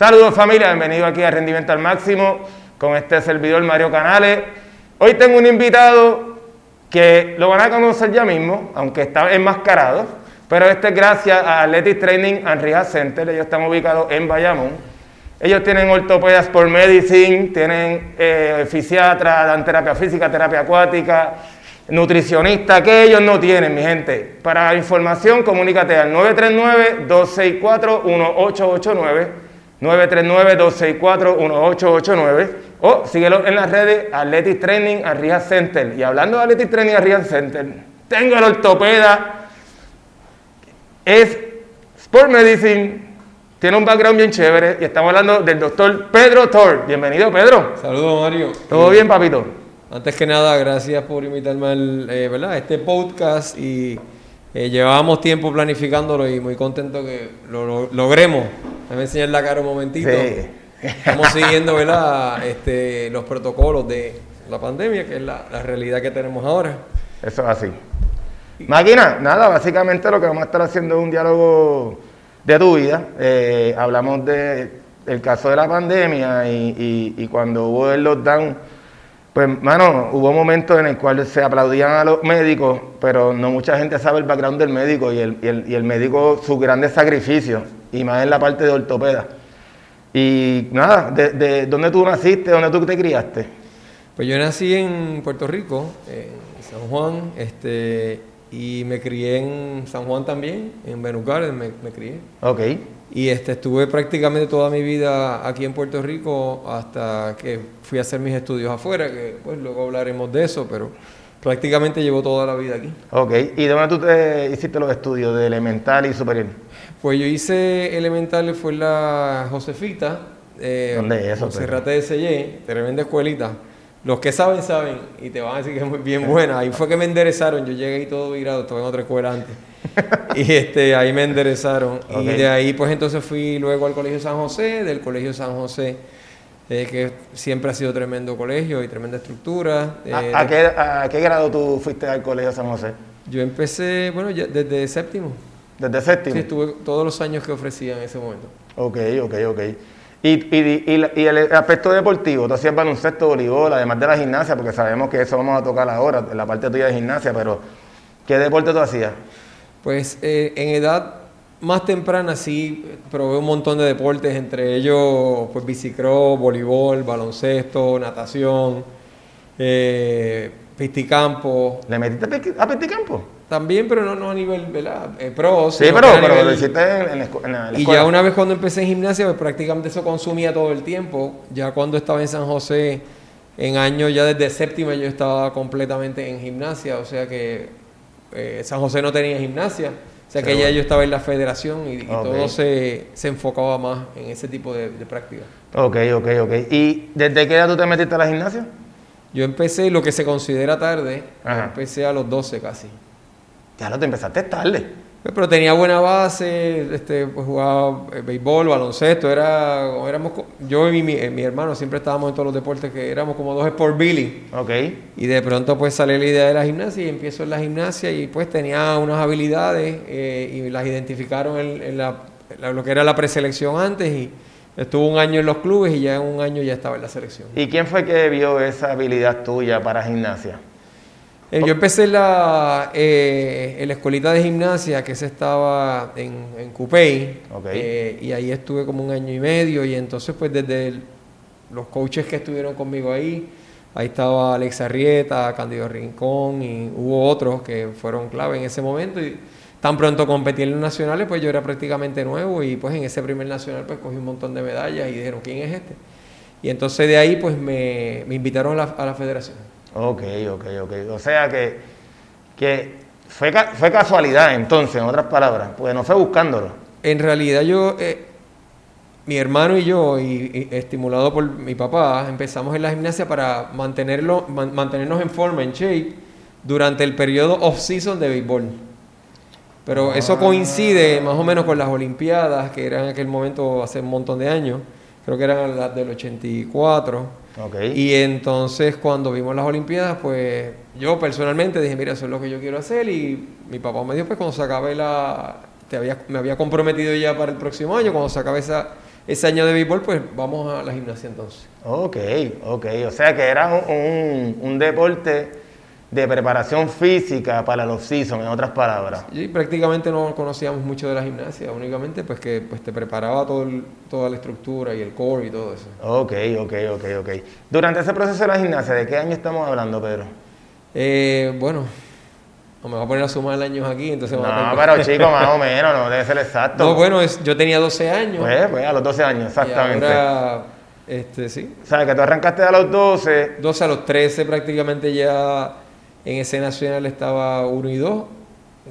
Saludos familia, bienvenido aquí a Rendimiento al Máximo con este servidor Mario Canales. Hoy tengo un invitado que lo van a conocer ya mismo, aunque está enmascarado, pero este es gracias a Athletic Training and Rehab Center, ellos están ubicados en Bayamón. Ellos tienen ortopedas por medicine, tienen eh, fisiatra, dan terapia física, terapia acuática, nutricionista, que ellos no tienen, mi gente. Para información, comunícate al 939-264-1889, 939-264-1889, o síguelo en las redes Athletic Training Arriba Center. Y hablando de Athletic Training Arriba Center, tengo el ortopeda, es Sport Medicine, tiene un background bien chévere, y estamos hablando del doctor Pedro Thor. Bienvenido, Pedro. Saludos, Mario. ¿Todo bien, papito? Antes que nada, gracias por invitarme al, eh, ¿verdad? este podcast y eh, llevábamos tiempo planificándolo y muy contento que lo, lo- logremos. Déjame enseñar la cara un momentito. Sí. Estamos siguiendo ¿verdad? Este, los protocolos de la pandemia, que es la, la realidad que tenemos ahora. Eso es así. Máquina, nada, básicamente lo que vamos a estar haciendo es un diálogo de tu vida. Eh, hablamos de, del caso de la pandemia y, y- y cuando hubo el lockdown, pues, mano, hubo momentos en el cual se aplaudían a los médicos, pero no mucha gente sabe el background del médico y el, y el, y el médico sus grandes sacrificios, y más en la parte de ortopeda. Y nada, de, de dónde tú naciste, dónde tú te criaste. Pues yo nací en Puerto Rico, en San Juan, este, y me crié en San Juan también, en Garden me, me crié. Ok. Y este, estuve prácticamente toda mi vida aquí en Puerto Rico hasta que fui a hacer mis estudios afuera, que pues luego hablaremos de eso, pero prácticamente llevo toda la vida aquí. Ok, ¿y dónde tú te hiciste los estudios de elemental y superior? Pues yo hice elementales, fue la Josefita, eh, ¿Dónde es eso, Monserrate de Sellé, tremenda escuelita. Los que saben, saben, y te van a decir que es muy bien buena. Ahí fue que me enderezaron, yo llegué ahí todo virado, estaba en otra escuela antes. y este, ahí me enderezaron. Y de ahí, pues entonces fui luego al Colegio San José, del Colegio San José, eh, que siempre ha sido tremendo colegio y tremenda estructura. eh, ¿A, a qué, a qué grado tú fuiste al colegio San José? Yo empecé, bueno, ya desde séptimo. ¿Desde séptimo? Sí, estuve todos los años que ofrecía en ese momento. Ok, ok, ok. Y, y, y, el aspecto deportivo, tú hacías baloncesto, voleibol, además de la gimnasia, porque sabemos que eso vamos a tocar ahora, la parte tuya de gimnasia, pero ¿qué deporte tú hacías? Pues eh, en edad más temprana sí probé un montón de deportes, entre ellos pues bicicross, voleibol, baloncesto, natación, eh, pisticampo, ¿Le metiste a Peticampo? también, pero no, no a nivel ¿verdad? Eh, pro. Sí, pero, pero nivel- lo hiciste en, en la, escu- en la Y escuela. ya una vez cuando empecé en gimnasia, pues prácticamente eso consumía todo el tiempo. Ya cuando estaba en San José, en años ya desde séptima yo estaba completamente en gimnasia, o sea que eh, San José no tenía gimnasia, o sea que ya yo estaba en la federación y, todo se, se enfocaba más en ese tipo de, de práctica. Ok, ok, ok. ¿Y desde qué edad tú te metiste a la gimnasia? Yo empecé lo que se considera tarde, Ajá. empecé a los 12 casi. Ya lo te empezaste tarde. Pero tenía buena base, este, pues jugaba eh, béisbol, baloncesto, era, éramos, yo y mi, mi- eh, mi hermano siempre estábamos en todos los deportes que éramos como dos Sport Billy. Ok. Y de pronto pues sale la idea de la gimnasia y empiezo en la gimnasia y pues tenía unas habilidades eh, y las identificaron en, en la, en la- lo que era la preselección antes y estuve un año en los clubes y ya en un año ya estaba en la selección. ¿Y quién fue que vio esa habilidad tuya para gimnasia? Eh, yo empecé la, eh, en la escuelita de gimnasia que se estaba en, en Cupey Ok. eh, y ahí estuve como un año y medio y entonces pues desde el- los coaches que estuvieron conmigo ahí, ahí estaba Alex Arrieta, Candido Rincón y hubo otros que fueron clave en ese momento y tan pronto competí en los nacionales pues yo era prácticamente nuevo y pues en ese primer nacional pues cogí un montón de medallas y dijeron ¿quién es este? Y entonces de ahí pues me, me invitaron a la, a la federación. Ok, ok, ok. O sea que, que fue, fue casualidad entonces, en otras palabras, porque no fue buscándolo. En realidad yo, eh, mi hermano y yo, y, y estimulado por mi papá, empezamos en la gimnasia para mantenerlo, man- mantenernos en forma, en shape, durante el periodo off-season de béisbol. Pero eso coincide más o menos con las Olimpiadas, que eran en aquel momento hace un montón de años, creo que eran las del 84. Y entonces cuando vimos las Olimpiadas, pues yo personalmente dije, mira, eso es lo que yo quiero hacer y mi papá me dijo, pues cuando se acabe la... Te había, me había comprometido ya para el próximo año, cuando se acabe esa, ese año de béisbol, pues vamos a la gimnasia entonces. Ok, ok. O sea que era un, un- un deporte de preparación física para los season, en otras palabras. Y prácticamente no conocíamos mucho de la gimnasia, únicamente pues que pues te preparaba todo el- toda la estructura y el core y todo eso. Ok, ok, ok, ok. Durante ese proceso de la gimnasia, ¿de qué año estamos hablando, Pedro? Eh, bueno, no me voy a poner a sumar años aquí, entonces No, va a pero chico, más o menos, no debe ser exacto. No, bueno, es- yo tenía 12 años. Pues, pues, a los 12 años, exactamente. Y ahora, este, sí, O sea, que tú arrancaste a los 12. 12 a los 13 prácticamente ya en ese nacional estaba 1 y 2,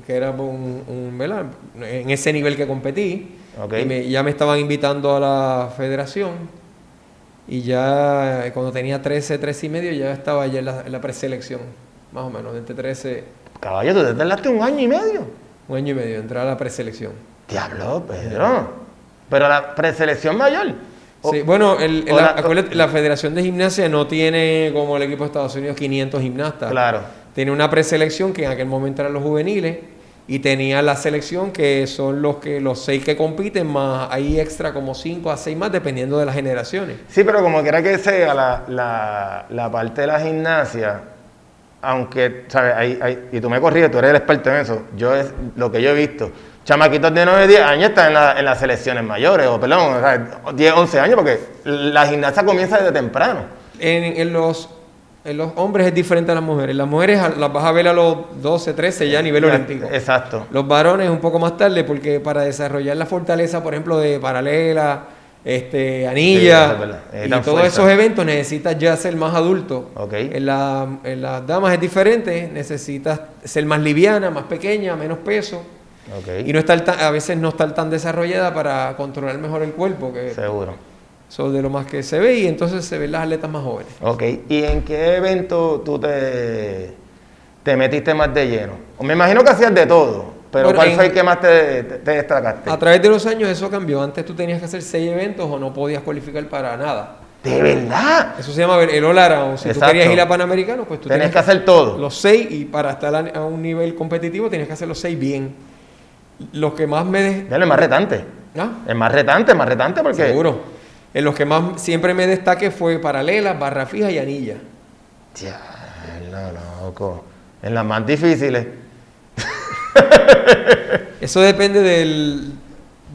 que era un, un ¿verdad? en ese nivel que competí. Y me- ya me estaban invitando a la federación. Y ya eh, cuando tenía 13, 13 y medio, ya estaba ya en la, en la preselección, más o menos, entre 13, Caballo, tú te tardaste un año y medio. un año y medio, entrar a la preselección. Diablo, Pedro. Pero la preselección mayor. O- Sí, bueno, el- o la, la- acuérdate, la Federación de Gimnasia no tiene como el equipo de Estados Unidos 500 gimnastas. Claro. Tiene una preselección que en aquel momento eran los juveniles y tenía la selección que son los que los seis que compiten más hay extra como cinco a seis más dependiendo de las generaciones. Sí, pero como quiera que sea, la, la, la parte de la gimnasia, aunque, ¿sabes? Hay, hay- y tú me corriges, tú eres el experto en eso. Yo es lo que yo he visto. Chamaquitos de 9, 10 años están en, la- en las selecciones mayores, o perdón, o sea, 10, 11 años, porque la gimnasia comienza desde temprano. En, en los en los hombres es diferente a las mujeres. Las mujeres las vas a ver a los 12, 13 ya a nivel olímpico. Exacto. Los varones un poco más tarde porque para desarrollar la fortaleza, por ejemplo, de paralela, este, Sí, anilla es verdad. y todos fuerza. esos eventos necesitas ya ser más adulto. Ok. En, la- en las damas es diferente, necesitas ser más liviana, más pequeña, menos peso Ok. y no estar tan- a veces no estar tan desarrollada para controlar mejor el cuerpo, que Seguro. Es de lo más que se ve y entonces se ven las atletas más jóvenes. Ok. ¿Y en qué evento tú te, te metiste más de lleno? Me imagino que hacías de todo, pero Bueno, ¿cuál en- fue el que más te, te- te destacaste? A través de los años eso cambió. Antes tú tenías que hacer seis eventos o no podías cualificar para nada. ¿De verdad? Eso se llama el all around. Si tú Exacto. querías ir a Panamericano, pues tú tenías que hacer todo. los seis y para estar a, un nivel competitivo tienes que hacer los seis bien. Los que más me... de- Dale, más retante. ¿Ah? Es más retante, más retante porque... Seguro. En los que más siempre me destaque fue paralela, barra fija y anilla. Diablo, loco. En las más difíciles. Eso depende del,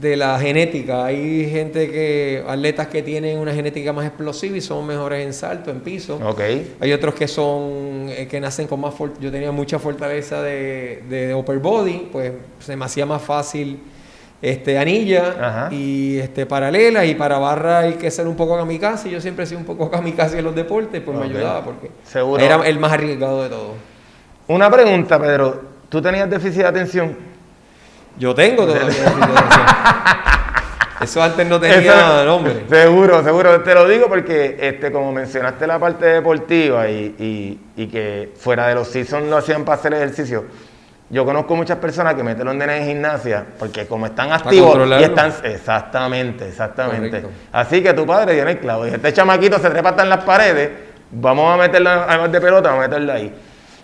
de la genética. Hay gente que, atletas que tienen una genética más explosiva y son mejores en salto, en piso. Ok. Hay otros que son, eh, que nacen con más, yo tenía mucha fortaleza de, de upper body, pues se me hacía más fácil este anilla Ajá. y este paralela y para barra hay que ser un poco kamikaze. Yo siempre he sido un poco kamikaze en los deportes, pues me ayudaba porque Seguro. era el más arriesgado de todos. Una pregunta, Pedro. ¿Tú tenías déficit de atención? Yo tengo todavía déficit de atención. Eso antes no tenía Eso- nombre. Seguro, seguro. Te lo digo porque, este, como mencionaste la parte deportiva y, y- y que fuera de los seasons lo hacían para hacer ejercicio. Yo conozco muchas personas que meten los nenes en gimnasia porque como están activos y están... Exactamente, exactamente. Correcto. Así que tu padre tiene el clavo. Dice, este chamaquito se trepa hasta en las paredes, vamos a meterlo, además de pelota, vamos a meterlo ahí.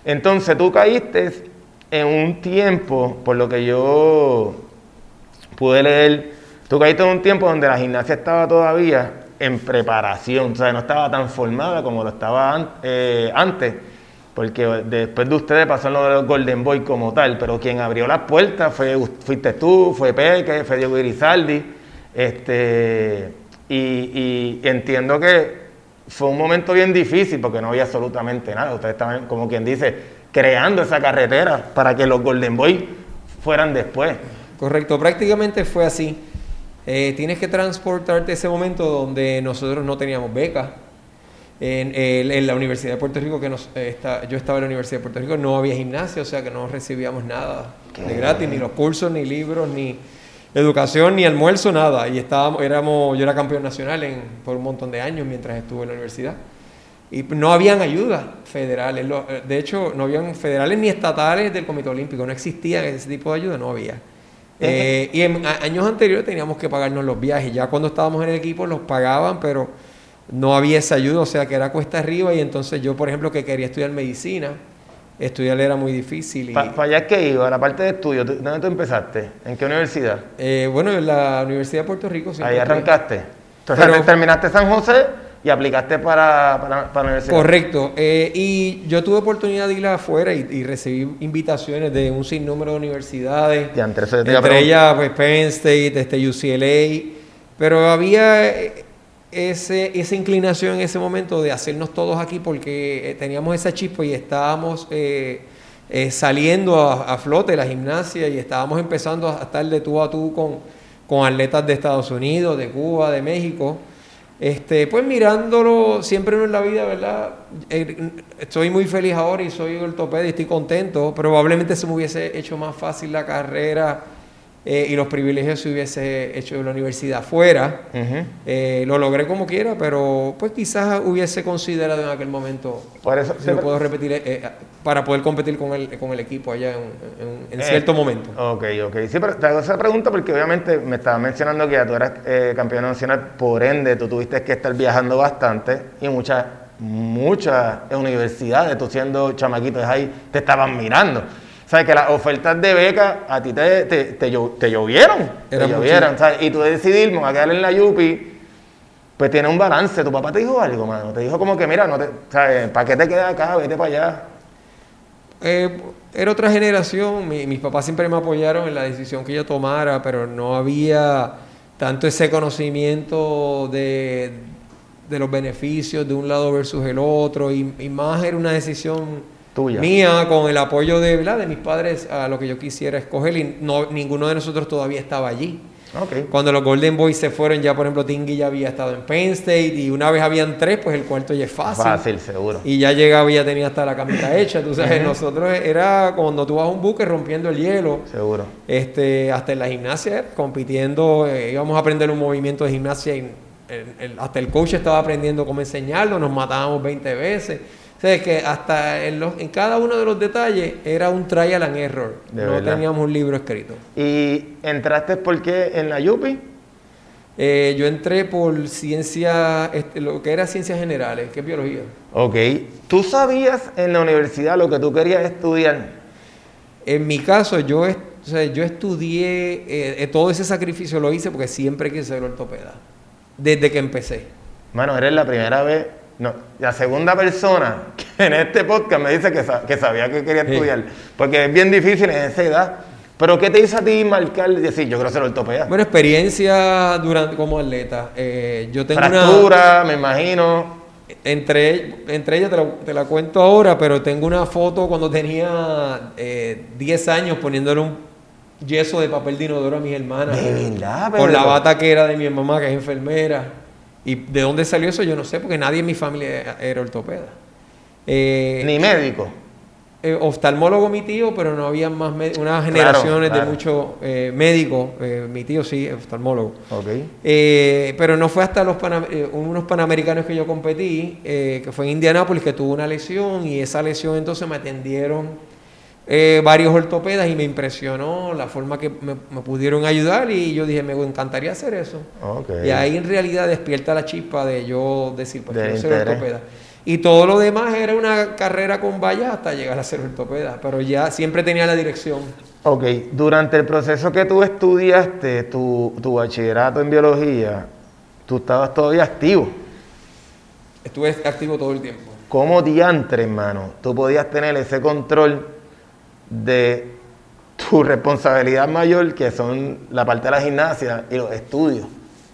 Entonces tú caíste en un tiempo, por lo que yo pude leer, tú caíste en un tiempo donde la gimnasia estaba todavía en preparación, o sea, no estaba tan formada como lo estaba eh, antes, porque después de ustedes pasó lo de los Golden Boy como tal, pero quien abrió las puertas fue, fuiste tú, fue Peque, fue Diego Irizardi, este, y, y entiendo que fue un momento bien difícil porque no había absolutamente nada, ustedes estaban, como quien dice, creando esa carretera para que los Golden Boy fueran después. Correcto, prácticamente fue así. Eh, tienes que transportarte ese momento donde nosotros no teníamos becas. En, el- en la Universidad de Puerto Rico, que nos, eh, está- yo estaba en la Universidad de Puerto Rico, no había gimnasio, o sea que no recibíamos nada de gratis, ni los cursos, ni libros, ni educación, ni almuerzo, nada. Y estábamos, éramos, yo era campeón nacional en, por un montón de años mientras estuve en la universidad. Y no habían ayudas federales. eh, De hecho, no habían federales ni estatales del Comité Olímpico. No existía ese tipo de ayuda, no había. Eh, y en a- años anteriores teníamos que pagarnos los viajes. Ya cuando estábamos en el equipo los pagaban, pero no había esa ayuda, o sea que era cuesta arriba. Y entonces yo, por ejemplo, que quería estudiar medicina, estudiar era muy difícil. Y, ¿Para allá es que iba? La parte de estudio, ¿tú- ¿dónde tú empezaste? ¿En qué universidad? eh, bueno, en la Universidad de Puerto Rico. Ahí arrancaste. Entonces Pero- terminaste San José y aplicaste para, para, para la universidad. Correcto. eh, y yo tuve oportunidad de ir afuera y, y recibí invitaciones de un sinnúmero de universidades. Ya, entre Entre ellas, pues, Penn State, este, UCLA. Pero había eh, esa inclinación en ese momento de hacernos todos aquí porque eh, teníamos esa chispa y estábamos eh, eh, saliendo a, a flote la gimnasia y estábamos empezando a estar de tú a tú con, con atletas de Estados Unidos, de Cuba, de México. Este, pues mirándolo siempre en la vida, ¿verdad? Estoy muy feliz ahora y soy ortopeda y estoy contento. Probablemente se me hubiese hecho más fácil la carrera eh, y los privilegios si hubiese hecho en la universidad fuera. Eh, lo logré como quiera, pero pues quizás hubiese considerado en aquel momento Por eso si lo puedo repetir eh, eh, para poder competir con el, con el equipo allá en, en- en cierto momento. Ok, ok. Sí, pero te hago esa pregunta porque obviamente me estabas mencionando que ya tú eras eh, campeón nacional, por ende tú tuviste que estar viajando bastante y muchas, muchas universidades, tú siendo chamaquito ahí, te estaban mirando. O sea, que las ofertas de beca a ti te, te, te, te llovieron. Te llovieron, ¿sabes? Y tú decidiste, me voy a quedar en la Yupi, pues tiene un balance. ¿Tu papá te dijo algo, mano? Te dijo como que, mira, no te, ¿sabes? ¿para qué te quedas acá? Vete para allá. Eh, era otra generación, mi- mis papás siempre me apoyaron en la decisión que yo tomara, pero no había tanto ese conocimiento de, de los beneficios de un lado versus el otro, y, y más era una decisión Tuya. mía con el apoyo de, ¿verdad? de mis padres a lo que yo quisiera escoger, y no, ninguno de nosotros todavía estaba allí. Cuando los Golden Boys se fueron, ya por ejemplo Tingui ya había estado en Penn State, y una vez habían tres, pues el cuarto ya es fácil. Fácil, seguro. Y ya llegaba y ya tenía hasta la camita hecha. Tú sabes, nosotros era cuando tú vas a un buque rompiendo el hielo. Seguro. Este, hasta en la gimnasia, compitiendo, eh, íbamos a aprender un movimiento de gimnasia y el- el- hasta el coach estaba aprendiendo cómo enseñarlo, nos matábamos 20 veces. O sea, es que hasta en, los- en cada uno de los detalles era un trial and error. De no verdad. teníamos un libro escrito. ¿Y entraste por qué en la Yupi? Eh, yo entré por ciencia, este, lo que era ciencias generales, que es biología. Ok. ¿Tú sabías en la universidad lo que tú querías estudiar? En mi caso, yo, est- o sea, yo estudié, eh, eh, todo ese sacrificio lo hice porque siempre quise ser ortopeda, desde que empecé. Mano, eres la primera vez, no, la segunda persona que en este podcast me dice que, sa- que sabía que quería Sí. estudiar. Porque es bien difícil en esa edad. Pero ¿qué te hizo a ti marcar y decir, yo quiero ser ortopeda? Bueno, experiencia durante como atleta. Eh, yo tengo una... Fractura, me imagino. Entre, entre ellas te la, te la cuento ahora, pero tengo una foto cuando tenía eh, 10 años poniéndole un yeso de papel de inodoro a mis hermanas. De verdad, Con la bata que era de mi mamá, que es enfermera. ¿Y de dónde salió eso? Yo no sé, porque nadie en mi familia era ortopeda. Eh, Ni médico. eh, oftalmólogo mi tío, pero no había más unas generaciones claro. de muchos eh, médicos. eh, mi tío sí, oftalmólogo. Ok. Eh, pero no fue hasta los Panam- unos panamericanos que yo competí, que fue en Indianápolis, que tuve una lesión y esa lesión entonces me atendieron eh, varios ortopedas y me impresionó la forma que me, me pudieron ayudar y yo dije, me encantaría hacer eso. Y ahí en realidad despierta la chispa de yo decir, pues quiero ser ortopeda. Y todo lo demás era una carrera con vallas hasta llegar a ser ortopeda, pero ya siempre tenía la dirección. Ok, durante el proceso que tú estudiaste tu, tu bachillerato en biología, tú estabas todavía activo. Estuve activo todo el tiempo. ¿Cómo diantre, hermano, tú podías tener ese control de tu responsabilidad mayor, que son la parte de la gimnasia y los estudios?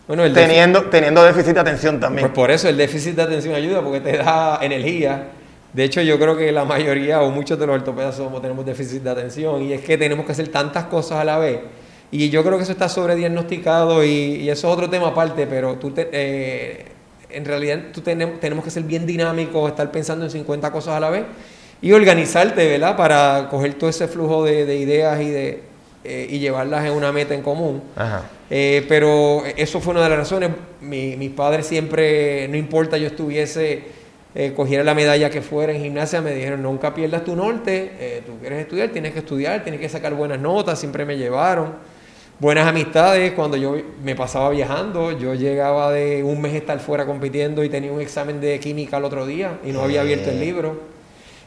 Bueno, el déficit- Teniendo, teniendo déficit de atención también. Pues por eso el déficit de atención ayuda, porque te da energía. De hecho, yo creo que la mayoría o muchos de los ortopedas somos, tenemos déficit de atención y es que tenemos que hacer tantas cosas a la vez. Y yo creo que eso está sobrediagnosticado y, y eso es otro tema aparte, pero tú te- eh, en realidad tú tenem- tenemos que ser bien dinámicos, estar pensando en 50 cosas a la vez y organizarte, ¿verdad? Para coger todo ese flujo de, de ideas y, de, eh, y llevarlas en una meta en común. Ajá. Eh, pero eso fue una de las razones. Mi- mis padres siempre, no importa yo estuviese, eh, cogiera la medalla que fuera en gimnasia, me dijeron, nunca pierdas tu norte, tú quieres estudiar, tienes que estudiar, tienes que sacar buenas notas, siempre me llevaron. Buenas amistades, cuando yo me pasaba viajando, yo llegaba de un mes estar fuera compitiendo y tenía un examen de química al otro día y no había abierto el libro.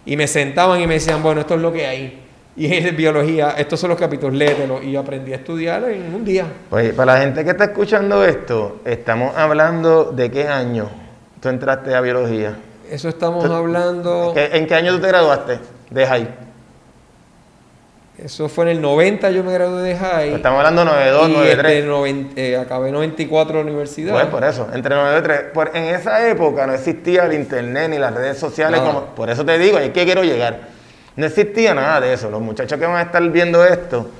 Y me sentaban y me decían, bueno, esto es lo que hay. Y es biología, estos son los capítulos, léetelo. Y aprendí a estudiar en un día. Oye, para la gente que está escuchando esto, estamos hablando de qué año tú entraste a biología. Eso estamos hablando... ¿En qué año tú te graduaste de high? Eso fue en el 90, yo me gradué de high. Estamos hablando de 92, 93. Este, eh, acabé en 94 la universidad. Pues por eso, entre 93. Por, en esa época no existía el internet ni las redes sociales. Como, por eso te digo, es que quiero llegar. No existía nada de eso. Los muchachos que van a estar viendo esto,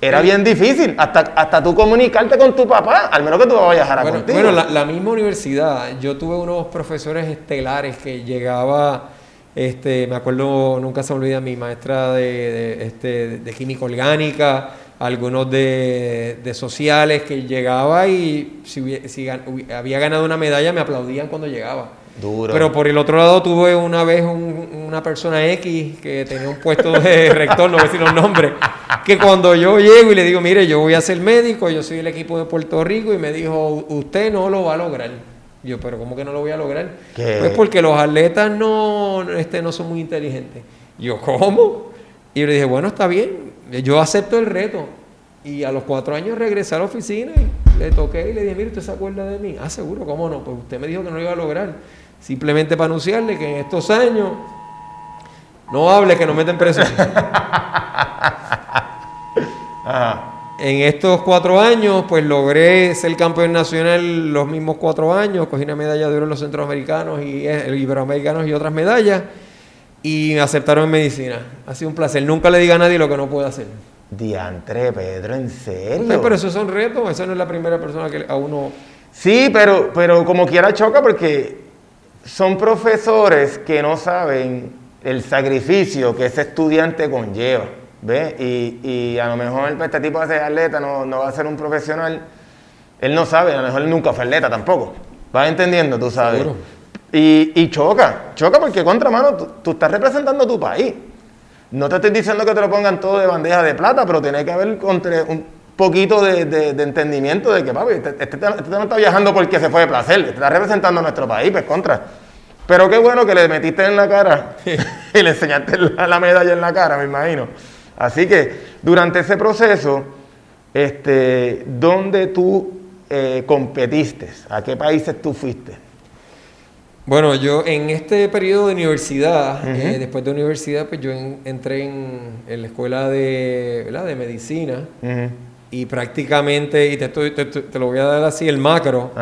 era bien difícil, hasta, hasta tú comunicarte con tu papá, al menos que tú vayas a viajar a bueno, contigo. Bueno, la, la, misma universidad, yo tuve unos profesores estelares que llegaba, este, me acuerdo, nunca se olvida, mi maestra de, este, de química orgánica, algunos de, de, sociales, que llegaba y si, si había ganado una medalla me aplaudían cuando llegaba. Pero por el otro lado tuve una vez una persona X que tenía un puesto de rector, no voy a decir los nombres, que cuando yo llego y le digo, mire, yo voy a ser médico, yo soy el equipo de Puerto Rico, y me dijo, usted no lo va a lograr. Yo, pero ¿cómo que no lo voy a lograr? Pues porque los atletas no, este, no son muy inteligentes. Yo, ¿cómo? Y yo le dije, bueno, está bien, yo acepto el reto. Y a los cuatro años regresé a la oficina y le toqué y le dije, mire, ¿usted se acuerda de mí? Ah, seguro, ¿cómo no? Pues usted me dijo que no lo iba a lograr. Simplemente para anunciarle que en estos años no hable que no meten preso. En estos cuatro años, pues logré ser campeón nacional los mismos cuatro años, cogí una medalla de oro en los centroamericanos y eh, iberoamericanos y otras medallas, y me aceptaron en medicina. Ha sido un placer. Nunca le diga a nadie lo que no puede hacer. Diantre, Pedro, ¿en serio? pero esos son retos, esa no es la primera persona que a uno... Sí, pero, pero como quiera choca porque son profesores que no saben el sacrificio que ese estudiante conlleva. ¿Ves? Y, y a lo mejor este tipo de atleta no, no, va a ser un profesional. Él no sabe, a lo mejor él nunca fue atleta tampoco. ¿Vas entendiendo? Tú sabes. Y, y, choca, choca porque contra mano tú, estás representando a tu país. No te estoy diciendo que te lo pongan todo de bandeja de plata, pero tiene que haber un poquito de, de, entendimiento de que, papi, este, este, este, no está viajando porque se fue de placer, está representando a nuestro país, pues contra. Pero qué bueno que le metiste en la cara y le enseñaste la, medalla en la cara, me imagino. Así que durante ese proceso, este, ¿dónde tú eh, competiste? ¿A qué países tú fuiste? Bueno, yo en este periodo de universidad, eh, después de universidad, pues yo entré en, la escuela de, de medicina. Y prácticamente, y te, te, lo voy a dar así, el macro,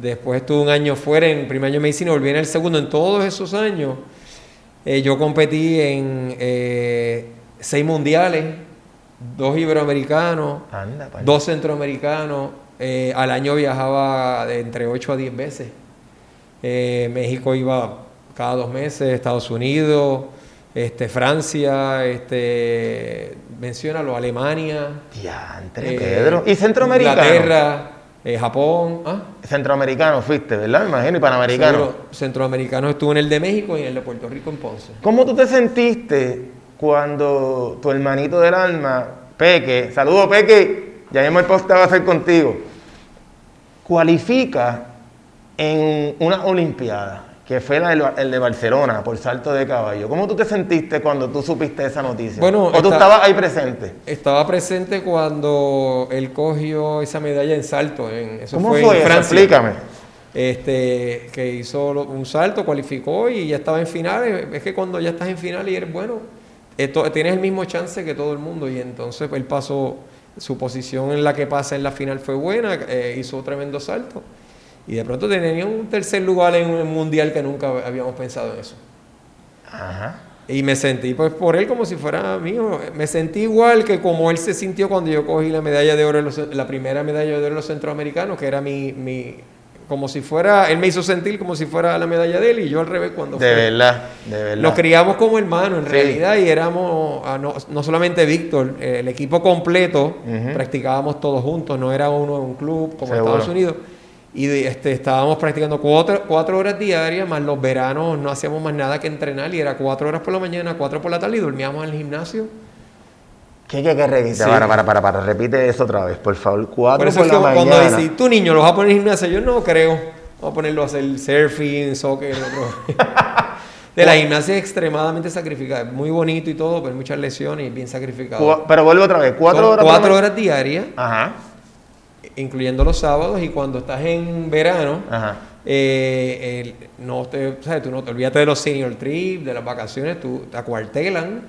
después estuve un año fuera en primer año de medicina, volví en el segundo, en todos esos años eh, yo competí en eh, seis mundiales, dos iberoamericanos, dos centroamericanos, eh, al año viajaba de entre 8 a 10 veces. México iba cada dos meses, Estados Unidos, este, Francia, este, menciónalo, Alemania. Diantre, eh, Pedro. ¿Y centroamericano? Inglaterra, eh, Japón. ¿ah? Centroamericano fuiste, ¿verdad? Me imagino, y panamericano. centroamericano estuvo en el de México y en el de Puerto Rico en Ponce. ¿Cómo tú te sentiste cuando tu hermanito del alma, Peque, saludo Peque, ya mismo el post va a hacer contigo, cualifica en una Olimpiada? que fue el de Barcelona por salto de caballo. ¿Cómo tú te sentiste cuando tú supiste esa noticia? Bueno, ¿O tú estabas ahí presente? Estaba presente cuando él cogió esa medalla en salto. En, eso ¿Cómo fue, en Francia. Explícame. Este, que hizo un salto, cualificó y ya estaba en finales. Es que cuando ya estás en final y eres bueno, esto, tienes el mismo chance que todo el mundo. Y entonces él pasó, su posición en la que pasa en la final fue buena, eh, hizo tremendo salto. Y de pronto tenía un tercer lugar en un mundial que nunca habíamos pensado en eso. Ajá. Y me sentí pues por él como si fuera mío. Me sentí igual que como él se sintió cuando yo cogí la medalla de oro, la primera medalla de oro de los centroamericanos, que era mi, mi, como si fuera, él me hizo sentir como si fuera la medalla de él y yo al revés cuando De verdad, de verdad. Nos criamos como hermanos en realidad y éramos, ah, no, solamente Víctor, el equipo completo, practicábamos todos juntos, no era uno en un club como Estados Unidos. Y este, estábamos practicando cuatro, cuatro, horas diarias, más los veranos no hacíamos más nada que entrenar y era cuatro horas por la mañana, cuatro por la tarde y dormíamos en el gimnasio. ¿Qué hay que repetir? Para, para, para, para, repite eso otra vez, por favor. Cuatro por, la mañana. Cuando dices, tu niño lo vas a poner en el gimnasio, yo no creo. Vamos a ponerlo a hacer surfing, soccer, otro. De la gimnasia es extremadamente sacrificada. Es muy bonito y todo, pero hay muchas lesiones y bien sacrificado. Pero vuelvo otra vez, cuatro Son horas. Cuatro horas diarias, Ajá, incluyendo los sábados, y cuando estás en verano, ajá. eh, el- no te, sea, tú no te olvídate de los senior trip, de las vacaciones, tú te acuartelan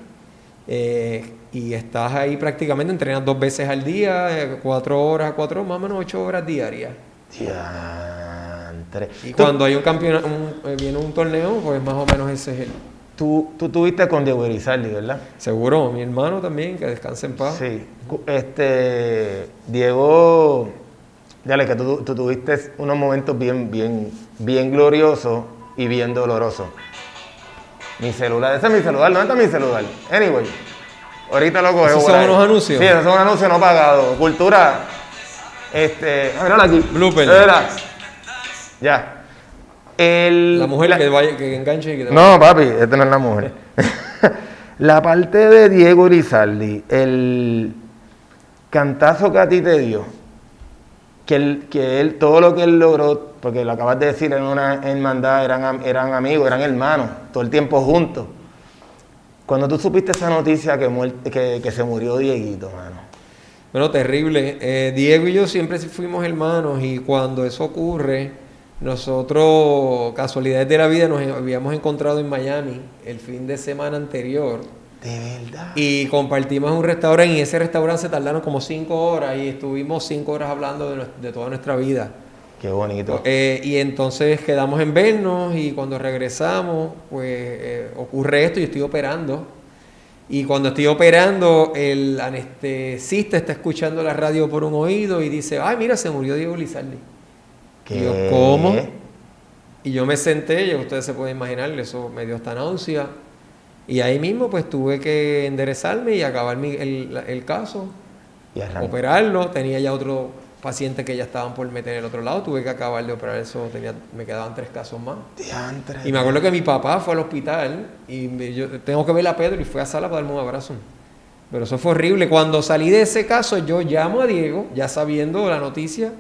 eh, y estás ahí prácticamente, entrenas dos veces al día, eh, cuatro horas, cuatro, más o menos ocho horas diarias. Diantre. Y Tú- cuando hay un campeonato, eh, viene un torneo, pues más o menos ese es el... Tú, tú tuviste con Diego Erizaldi, ¿verdad? Seguro, mi hermano también, que descanse en paz. Sí. Este, Diego, dale, que tú, tú tuviste unos momentos bien, bien, bien gloriosos y bien dolorosos. Mi celular, ese es mi celular, ¿dónde está mi celular? Anyway, ahorita lo coge ¿Esos son unos anuncios? Sí, esos son anuncios no pagados. Cultura, este, míralo aquí. Blooper. Mira. Ya. El, La mujer la- que vaya, que enganche y que te no, papi, esta no es la mujer. la parte de Diego Rizaldi, el cantazo que a ti te dio, que él, que él, todo lo que él logró, porque lo acabas de decir, en una hermandad, eran, eran amigos, eran hermanos, todo el tiempo juntos. Cuando tú supiste esa noticia que, que, que se murió Dieguito, mano. Bueno, terrible. Eh, Diego y yo siempre fuimos hermanos y cuando eso ocurre, nosotros, casualidades de la vida, nos habíamos encontrado en Miami el fin de semana anterior De verdad. y compartimos un restaurante y ese restaurante se tardaron como cinco horas y estuvimos cinco horas hablando de toda nuestra vida. Qué bonito. Eh, y entonces quedamos en vernos y cuando regresamos, pues eh, ocurre esto y estoy operando. Y cuando estoy operando, el anestesista está escuchando la radio por un oído y dice, ay, mira, se murió Diego Lizardi. Y yo, ¿Qué? ¿cómo? Y yo me senté, ya ustedes se pueden imaginar, eso me dio hasta náusea. Y ahí mismo pues tuve que enderezarme y acabar mi- el, el caso, Y operarlo. Tenía ya otro paciente que ya estaban por meter en el otro lado, tuve que acabar de operar eso, tenía, me quedaban tres casos más. Diantre. Y me acuerdo que mi papá fue al hospital y me- yo tengo que ver a Pedro y fue a sala para darme un abrazo. Pero eso fue horrible. Cuando salí de ese caso, yo llamo a Diego, ya sabiendo la noticia,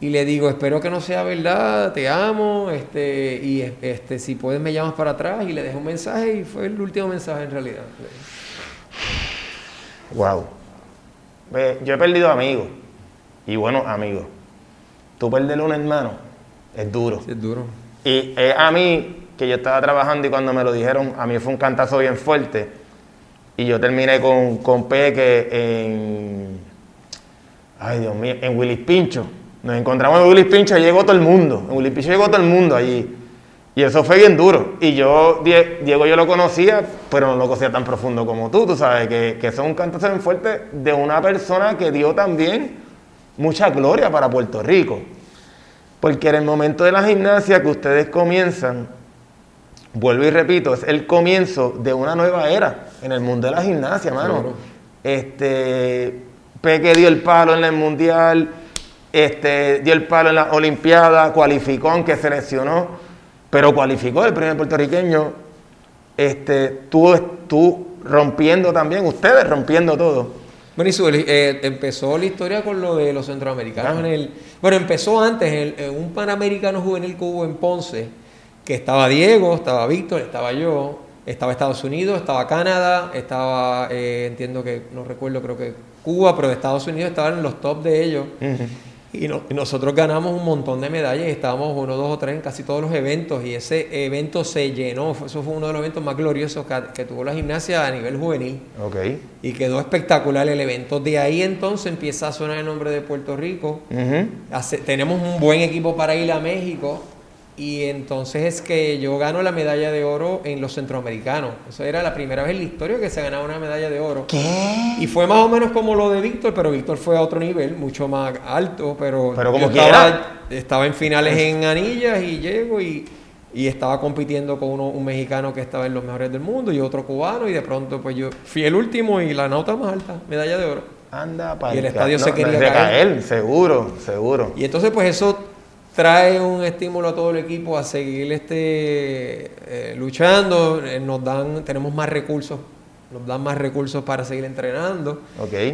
y le digo, espero que no sea verdad, te amo, este, y este, si puedes me llamas para atrás, y le dejé un mensaje, y fue el último mensaje en realidad. Wow. Ve, Yo he perdido amigos. Y buenos amigos. Tú perderle un hermano es duro. Sí, es duro. Y es a mí, que yo estaba trabajando y cuando me lo dijeron, a mí fue un cantazo bien fuerte. Y yo terminé con, con Peque en. Ay, Dios mío, en Willis Pincho. Nos encontramos en Willis Pincho y llegó todo el mundo. En Willis Pincho llegó todo el mundo allí. Y eso fue bien duro. Y yo, Die- Diego, yo lo conocía, pero no lo conocía tan profundo como tú. Tú sabes que, que eso es un cantazo bien fuerte de una persona que dio también mucha gloria para Puerto Rico. Porque en el momento de la gimnasia que ustedes comienzan, vuelvo y repito, es el comienzo de una nueva era en el mundo de la gimnasia, mano. Este, Peque dio el palo en el mundial, este, dio el palo en la Olimpiada, cualificó aunque seleccionó, pero cualificó el primer puertorriqueño. Este, tú, tú rompiendo también, ustedes rompiendo todo. Bueno, y su- eh, empezó la historia con lo de los centroamericanos en el... Bueno, empezó antes en, en un panamericano juvenil que hubo en Ponce, que estaba Diego, estaba Víctor, estaba yo, estaba Estados Unidos, estaba Canadá, estaba, eh, entiendo que, no recuerdo, creo que Cuba, pero de Estados Unidos estaban en los top de ellos. Y, no- y nosotros ganamos un montón de medallas estábamos uno, dos o tres en casi todos los eventos y ese evento se llenó, eso fue uno de los eventos más gloriosos que, que tuvo la gimnasia a nivel juvenil. Ok. Y quedó espectacular el evento. De ahí entonces empieza a sonar el nombre de Puerto Rico. Hace- tenemos un buen equipo para ir a México. Y entonces es que yo gano la medalla de oro en los centroamericanos. Eso era la primera vez en la historia que se ganaba una medalla de oro. ¿Qué? Y fue más o menos como lo de Víctor, pero Víctor fue a otro nivel, mucho más alto, pero, Pero como yo estaba, quiera. estaba en finales en anillas y llego y, y estaba compitiendo con uno, un mexicano que estaba en los mejores del mundo y otro cubano y de pronto pues yo fui el último y la nota más alta, medalla de oro. Anda para Y el estadio se quería caer. caer. seguro, seguro. Y entonces pues eso trae un estímulo a todo el equipo a seguir este eh, luchando, eh, nos dan, tenemos más recursos, nos dan más recursos para seguir entrenando.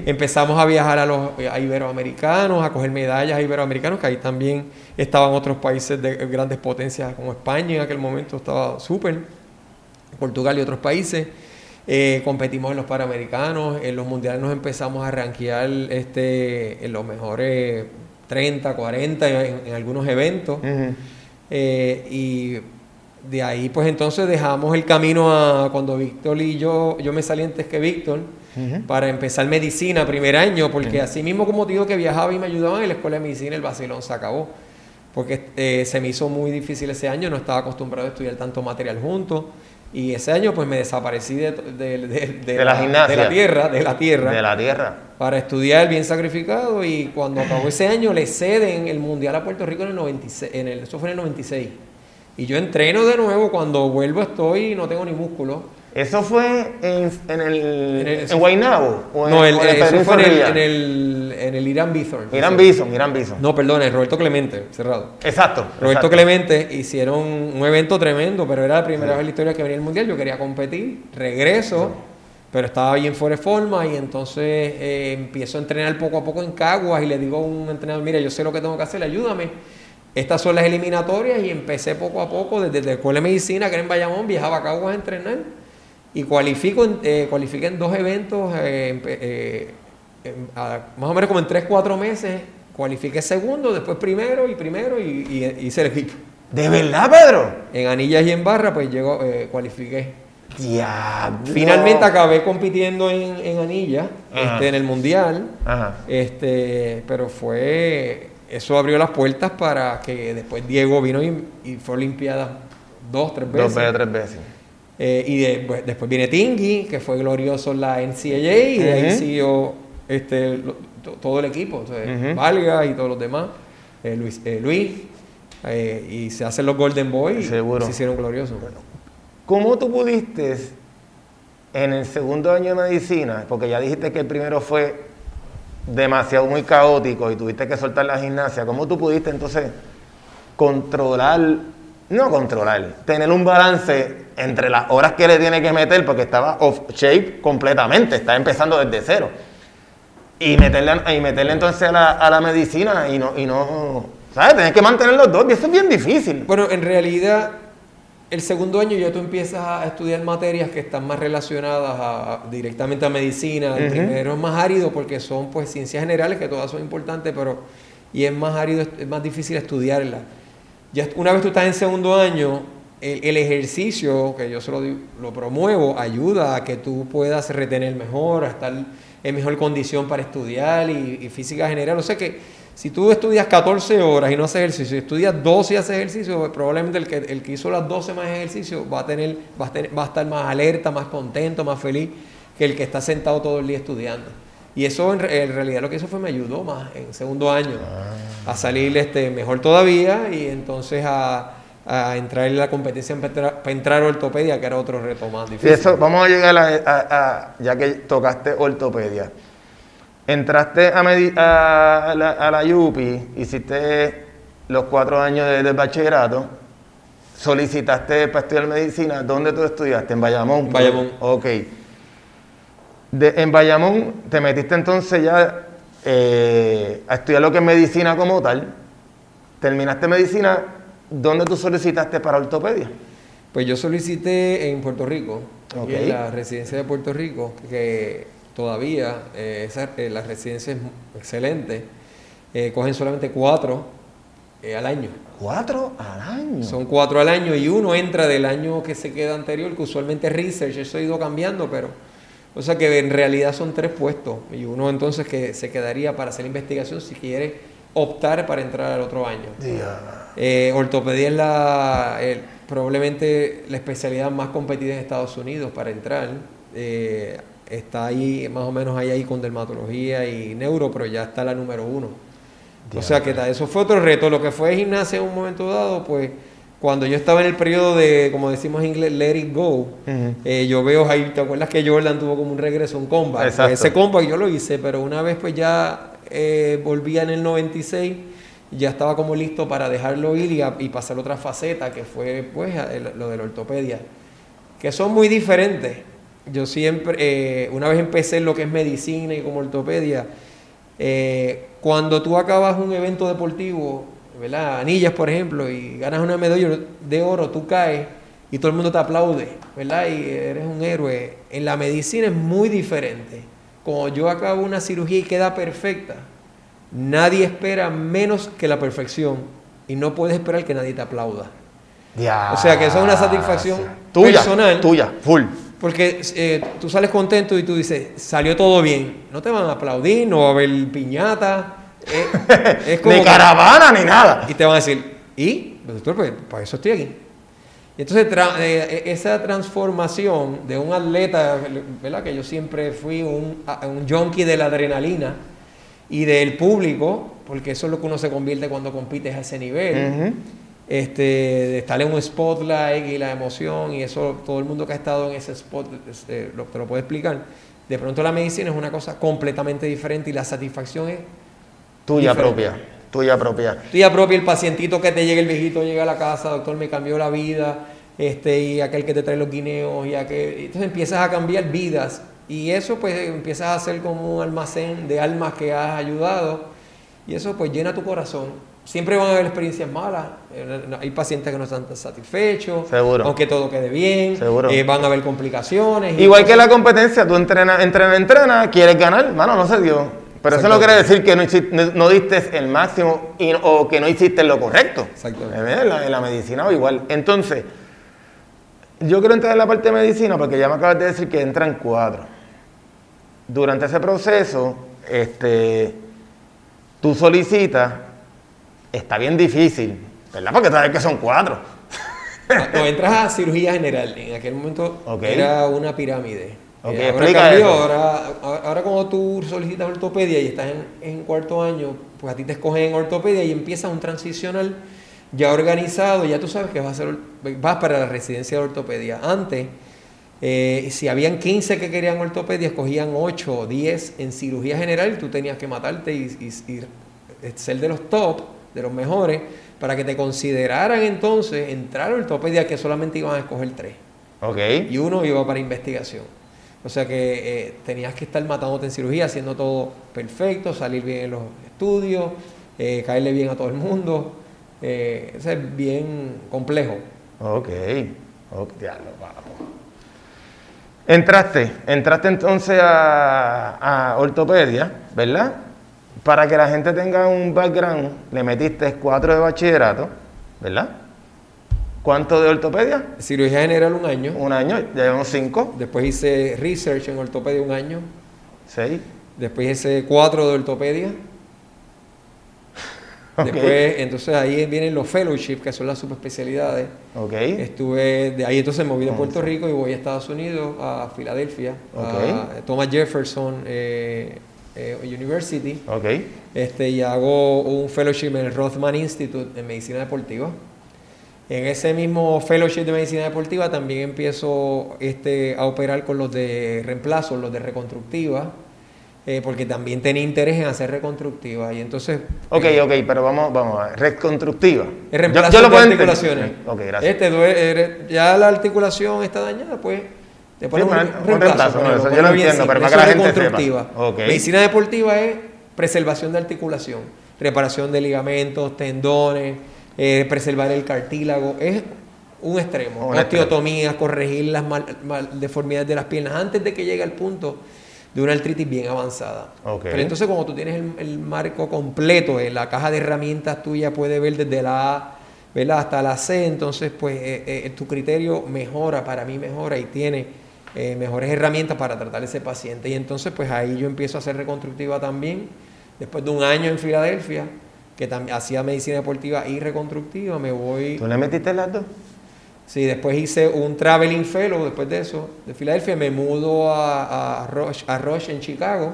Empezamos a viajar a los a iberoamericanos, a coger medallas a iberoamericanos, que ahí también estaban otros países de grandes potencias como España en aquel momento estaba súper. Portugal y otros países. Eh, competimos en los Panamericanos, en los Mundiales nos empezamos a rankear este, en los mejores 30, 40 en, algunos eventos. Eh, y de ahí pues entonces dejamos el camino a cuando Víctor y yo, yo me salí antes que Víctor para empezar medicina primer año, porque así mismo como digo que viajaba y me ayudaban en la escuela de medicina, el vacilón se acabó. Porque eh, se me hizo muy difícil ese año, no estaba acostumbrado a estudiar tanto material junto. Y ese año pues me desaparecí de, la, de la tierra, de la tierra. De la tierra. Para estudiar bien sacrificado y cuando acabó ese año le ceden el Mundial a Puerto Rico en el 96, en el, eso fue en el 96. Y yo entreno de nuevo, cuando vuelvo estoy no tengo ni músculo ¿Eso fue en, en el, en Guaynabo? no, el, eso fue en el, en el, en el Irán Bison. Irán Bison, Irán Bison. No, perdón, el Roberto Clemente, cerrado. Exacto. Roberto Clemente hicieron un evento tremendo, pero era la primera vez en la historia que venía el Mundial. Yo quería competir, regreso, pero estaba bien fuera de forma y entonces eh, empiezo a entrenar poco a poco en Caguas y le digo a un entrenador, mira, yo sé lo que tengo que hacer, ayúdame. Estas son las eliminatorias y empecé poco a poco, desde la Escuela de Medicina, que era en Bayamón, viajaba a Caguas a entrenar y cualifico en, eh, en dos eventos, eh, eh, más o menos como en tres, cuatro meses, cualifiqué segundo, después primero y primero y, hice el equipo. ¿De verdad, Pedro? En anillas y en barra, pues llegó, cualifiqué. Diablo. Finalmente acabé compitiendo en, en anillas, este, en el mundial, este, pero fue, eso abrió las puertas para que después Diego vino y, y fue Olimpiada dos, tres veces. Dos veces, tres veces. Eh, y pues, después viene Tingy, que fue glorioso en la NCAA, y de ahí siguió este, todo el equipo, Valga y todos los demás, eh, Luis, eh, Luis y se hacen los Golden Boys y se hicieron gloriosos. ¿Cómo tú pudiste en el segundo año de medicina, porque ya dijiste que el primero fue demasiado muy caótico y tuviste que soltar la gimnasia, ¿cómo tú pudiste entonces controlar no controlar, tener un balance entre las horas que le tiene que meter, porque estaba off shape completamente, está empezando desde cero. Y meterle, y meterle entonces a la, a la medicina y no, y no, ¿sabes? Tienes que mantener los dos y eso es bien difícil. Bueno, en realidad, el segundo año ya tú empiezas a estudiar materias que están más relacionadas directamente a medicina. El primero es más árido porque son pues ciencias generales, que todas son importantes, pero y es más árido, es más difícil estudiarlas ya una vez tú estás en segundo año, el, ejercicio, que yo se lo, promuevo, ayuda a que tú puedas retener mejor, a estar en mejor condición para estudiar y, física general. O sea que si tú estudias 14 horas y no haces ejercicio, si estudias 12 y haces ejercicio, probablemente el que, el que hizo las 12 más ejercicio va a, tener, va, a tener, va a estar más alerta, más contento, más feliz que el que está sentado todo el día estudiando. Y eso en, realidad lo que hizo fue me ayudó más en segundo año a salir este, mejor todavía y entonces a, entrar en la competencia para entrar a ortopedia, que era otro reto más difícil. eso, vamos a llegar a, ya que tocaste ortopedia. Entraste a, a, la, a la UPI, hiciste los cuatro años de, bachillerato, solicitaste para estudiar medicina. ¿Dónde tú estudiaste? ¿En Bayamón? Bayamón. Ok en Bayamón te metiste entonces ya eh, a estudiar lo que es medicina como tal. Terminaste medicina, ¿dónde tú solicitaste para ortopedia? Pues yo solicité en Puerto Rico, en la residencia de Puerto Rico, que todavía eh, eh, la residencia es excelente. cogen solamente cuatro al año. ¿Cuatro al año? Son cuatro al año y uno entra del año que se queda anterior, que usualmente es research, eso ha ido cambiando, pero o sea que en realidad son tres puestos y uno entonces que se quedaría para hacer investigación si quiere optar para entrar al otro año. Eh, ortopedia es la, probablemente la especialidad más competida en Estados Unidos para entrar. Eh, está ahí, más o menos ahí, ahí con dermatología y neuro, pero ya está la número uno. O sea que eso fue otro reto. Lo que fue gimnasia en un momento dado, pues cuando yo estaba en el periodo de, como decimos en inglés, let it go, eh, yo veo ahí, ¿te acuerdas que Jordan tuvo como un regreso, un comeback? Pues ese comeback yo lo hice, pero una vez pues ya eh, volvía en el 96, ya estaba como listo para dejarlo ir y, y pasar otra faceta, que fue pues lo de la ortopedia, que son muy diferentes. Yo siempre, eh, una vez empecé en lo que es medicina y como ortopedia, cuando tú acabas un evento deportivo, ¿verdad? Anillas, por ejemplo, y ganas una medalla de oro, tú caes y todo el mundo te aplaude, ¿verdad? Y eres un héroe. En la medicina es muy diferente. Como yo acabo una cirugía y queda perfecta, nadie espera menos que la perfección y no puedes esperar que nadie te aplauda. Ya. O sea que eso es una satisfacción tuya, personal. Tuya, full. Porque eh, tú sales contento y tú dices, salió todo bien. No te van a aplaudir, no va a haber piñata. Es como ni que- caravana ni nada. y te van a decir, ¿y? Doctor, pues para eso estoy aquí. Y entonces tra- eh, esa transformación de un atleta, ¿verdad? Que yo siempre fui un, un junkie de la adrenalina y del público, porque eso es lo que uno se convierte cuando compites a ese nivel. Este, de estar en un spotlight y la emoción y eso, todo el mundo que ha estado en ese spot este, lo, te lo puede explicar. De pronto la medicina es una cosa completamente diferente y la satisfacción es Tuya Diferente. propia. Tuya propia. tuya propia, el pacientito que te llega, el viejito llega a la casa, doctor, me cambió la vida, este, y aquel que te trae los guineos, y aquel, entonces empiezas a cambiar vidas, y eso pues empiezas a ser como un almacén de almas que has ayudado, y eso pues llena tu corazón. Siempre van a haber experiencias malas, eh, hay pacientes que no están satisfechos, Seguro. aunque todo quede bien, Seguro. eh, van a haber complicaciones. Igual que la competencia, tú entrenas, entrenas, entrenas, quieres ganar, mano, no se dio. Pero eso no quiere decir que no, hici- no- no diste el máximo y- o que no hiciste lo correcto. Exactamente. En la, en la medicina o igual. Entonces, yo quiero entrar en la parte de medicina porque ya me acabas de decir que entran cuatro. Durante ese proceso, este, tú solicitas, está bien difícil, ¿verdad? Porque sabes que son cuatro. No, entras a cirugía general. En aquel momento era una pirámide. Ok, Eh, ahora cambió, ahora, ahora cuando tú solicitas ortopedia y estás en, en cuarto año, pues a ti te escogen en ortopedia y empiezas un transicional ya organizado, ya tú sabes que vas, a ser, vas para la residencia de ortopedia. Antes, eh, si habían 15 que querían ortopedia, escogían 8 o 10 en cirugía general, tú tenías que matarte y, y- y ser de los top, de los mejores, para que te consideraran entonces entrar a ortopedia que solamente iban a escoger 3 Ok. y uno iba para investigación. O sea que eh, tenías que estar matándote en cirugía, haciendo todo perfecto, salir bien en los estudios, eh, caerle bien a todo el mundo. Eh, eso es bien complejo. Ok. Ok, diablo, papo. Entraste, entraste entonces a ortopedia, ¿verdad? Para que la gente tenga un background, le metiste cuatro de bachillerato, ¿verdad? ¿Cuánto de ortopedia? Cirugía general un año. Un año, ya llevamos cinco, Después hice research en ortopedia un año. seis. Después hice cuatro de ortopedia. Ok. Después, entonces ahí vienen los fellowships, que son las subespecialidades. Ok. Estuve de ahí entonces me moví de Puerto Rico y voy a Estados Unidos, a Filadelfia, a Thomas Jefferson eh, eh, University. Ok. Este, y hago un fellowship en el Rothman Institute en Medicina Deportiva. En ese mismo fellowship de Medicina Deportiva también empiezo este, a operar con los de reemplazo, los de reconstructiva, eh, porque también tenía interés en hacer reconstructiva. Y entonces... Ok, eh, ok, pero vamos, vamos a ver. Reconstructiva. es reemplazo Yo- yo lo de articulaciones. Ok, gracias. Este eres- ya la articulación está dañada, pues te pones Sí, un, un un reemplazo, no, eso yo lo entiendo, pero para que la gente sepa. Ok. Medicina deportiva es preservación de articulación, reparación de ligamentos, tendones, eh, preservar el cartílago. Es un extremo. Un extremo. Osteotomía, corregir las mal- mal- deformidades de las piernas antes de que llegue al punto de una artritis bien avanzada. Ok. Pero entonces cuando tú tienes el, el marco completo, eh, la caja de herramientas tuya puede ver desde la A ¿verdad? hasta la C, entonces pues eh, eh, tu criterio mejora, para mí mejora y tiene eh, mejores herramientas para tratar a ese paciente. Y entonces pues ahí yo empiezo a hacer reconstructiva también, después de un año en Filadelfia, que también hacía medicina deportiva y reconstructiva, me voy... ¿Tú le metiste las dos? Sí, después hice un traveling fellow después de eso, de Filadelfia, me mudo a, a, Rush, a Rush en Chicago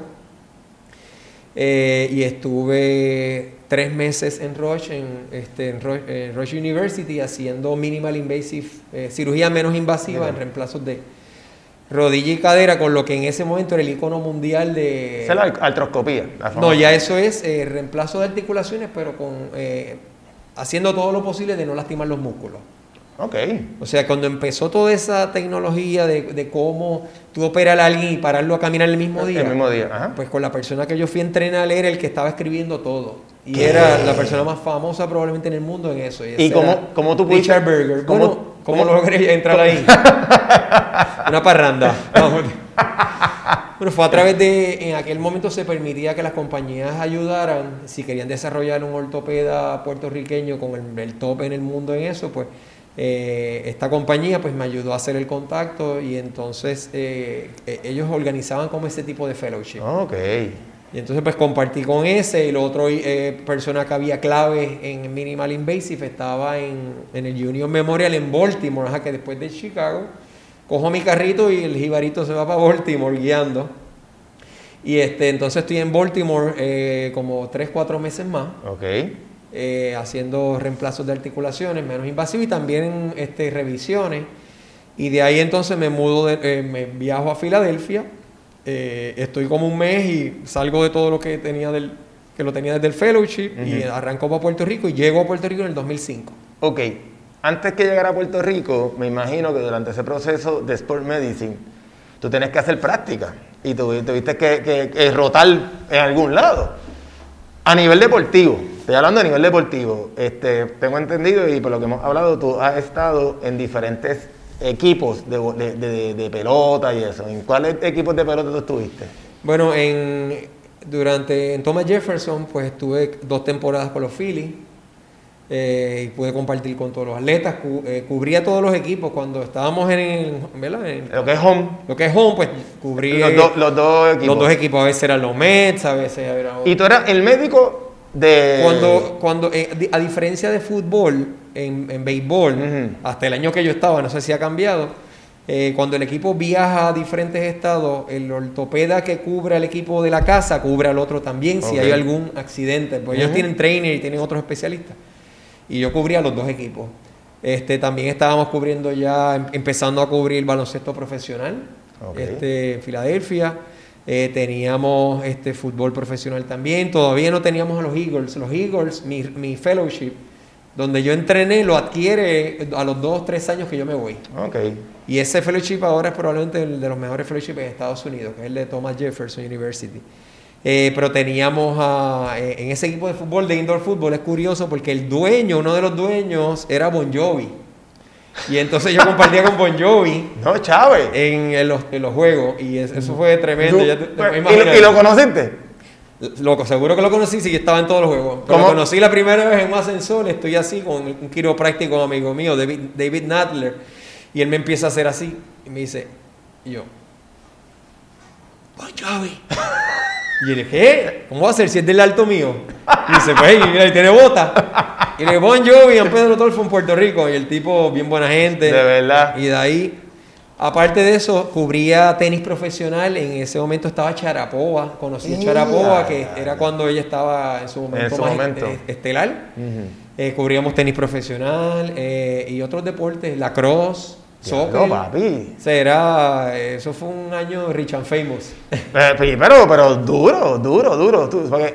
eh, y estuve tres meses en Rush, en, este, en Rush, en Rush University, haciendo minimal invasive, eh, cirugía menos invasiva en reemplazos de rodilla y cadera, con lo que en ese momento era el icono mundial de... Esa es la artroscopía. la No, ya eso es eh, reemplazo de articulaciones, pero con eh, haciendo todo lo posible de no lastimar los músculos. Ok. O sea, cuando empezó toda esa tecnología de, de cómo tú operar a alguien y pararlo a caminar el mismo día, El mismo día. Ajá. pues con la persona que yo fui a entrenar era el que estaba escribiendo todo. Y ¿Qué? era la persona más famosa probablemente en el mundo en eso. ¿Y cómo, era cómo tú pudiste? Richard Berger. cómo- Bueno, ¿Cómo logré entrar ahí? Una parranda. bueno, fue a través de, en aquel momento se permitía que las compañías ayudaran, si querían desarrollar un ortopeda puertorriqueño con el, el top en el mundo en eso, pues eh, esta compañía pues me ayudó a hacer el contacto y entonces eh, eh, ellos organizaban como ese tipo de fellowship. Ok. Y entonces pues compartí con ese y la otra persona que había clave en Minimal Invasive estaba en, en el Union Memorial en Baltimore, que después de Chicago cojo mi carrito y el jibarito se va para Baltimore guiando. Y este, entonces estoy en Baltimore como 3, 4 meses más. Eh, haciendo reemplazos de articulaciones menos invasivos y también este, revisiones. Y de ahí entonces me mudo, eh, me viajo a Filadelfia, eh, estoy como un mes y salgo de todo lo que tenía del, que lo tenía desde el fellowship y arranco para Puerto Rico y llego a Puerto Rico en el 2005. Ok, antes que llegar a Puerto Rico, me imagino que durante ese proceso de Sport Medicine, tú tienes que hacer práctica y tuviste que, que rotar en algún lado. A nivel deportivo, Estoy hablando a nivel deportivo. Este, tengo entendido y por lo que hemos hablado, tú has estado en diferentes equipos de, pelota y eso. ¿En cuáles equipos de pelota tú estuviste? Bueno, en, durante en Thomas Jefferson, pues estuve dos temporadas con los Phillies. Eh, y pude compartir con todos los atletas, eh, cubría todos los equipos cuando estábamos en, lo que es home. Lo que es home, pues cubría los, los dos equipos. Los dos equipos, a veces eran los Mets, a veces era... ¿Y tú eras el médico cuando, cuando eh, a diferencia de fútbol, en, en béisbol, hasta el año que yo estaba, no sé si ha cambiado, eh, cuando el equipo viaja a diferentes estados, el ortopeda que cubre al equipo de la casa cubre al otro también si hay algún accidente. Pues ellos tienen trainer y tienen otros especialistas. Y yo cubría los dos equipos. Este, también estábamos cubriendo ya, em, empezando a cubrir baloncesto profesional este, en Filadelfia. Eh, teníamos este fútbol profesional también. Todavía no teníamos a los Eagles. Los Eagles, mi, mi fellowship, donde yo entrené, lo adquiere a los dos, tres años que yo me voy. Okay. Y ese fellowship ahora es probablemente el de los mejores fellowships en Estados Unidos, que es el de Thomas Jefferson University. Eh, pero teníamos a, eh, en ese equipo de fútbol, de indoor fútbol, es curioso porque el dueño, uno de los dueños, era Bon Jovi. Y entonces yo compartía con Bon Jovi. No, Chávez. En, los, en, los, juegos. Y eso fue tremendo. ¿Y, lo conociste? Loco, seguro que lo conocí, sí, estaba en todos los juegos. Pero lo conocí la primera vez en un ascensor, estoy así con un quiropráctico amigo mío, David, David Nadler, y él me empieza a hacer así, y me dice, y yo, Bon Jovi. Y le dije, ¿qué? ¿Cómo va a ser si es del alto mío? Y dice, pues, mira, tiene bota. Y le dije, Bon Jovi en Pedro Tolfo en Puerto Rico. Y el tipo, bien buena gente. De verdad. Y de ahí, aparte de eso, cubría tenis profesional. En ese momento estaba Charapoa. Conocí a Charapoa, que era cuando ella estaba en su momento, más estelar. Eh, cubríamos tenis profesional eh, y otros deportes, la No, papi. Será, eso fue un año rich and famous. Eh, pero, pero duro, duro, duro. Porque,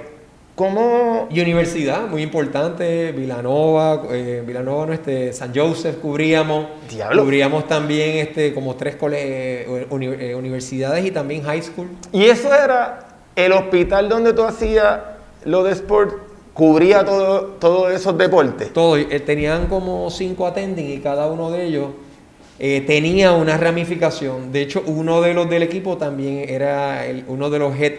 ¿cómo? Universidad, muy importante, Villanova, eh, Villanova, no, este, San Joseph cubríamos. Diablo. Cubríamos también este, como tres eh, universidades y también high school. Y eso era el hospital donde tú hacías lo de sport cubría todo, todos esos deportes. Todo, tenían como cinco attending y cada uno de ellos eh, tenía una ramificación. De hecho, uno de los del equipo también era uno de los head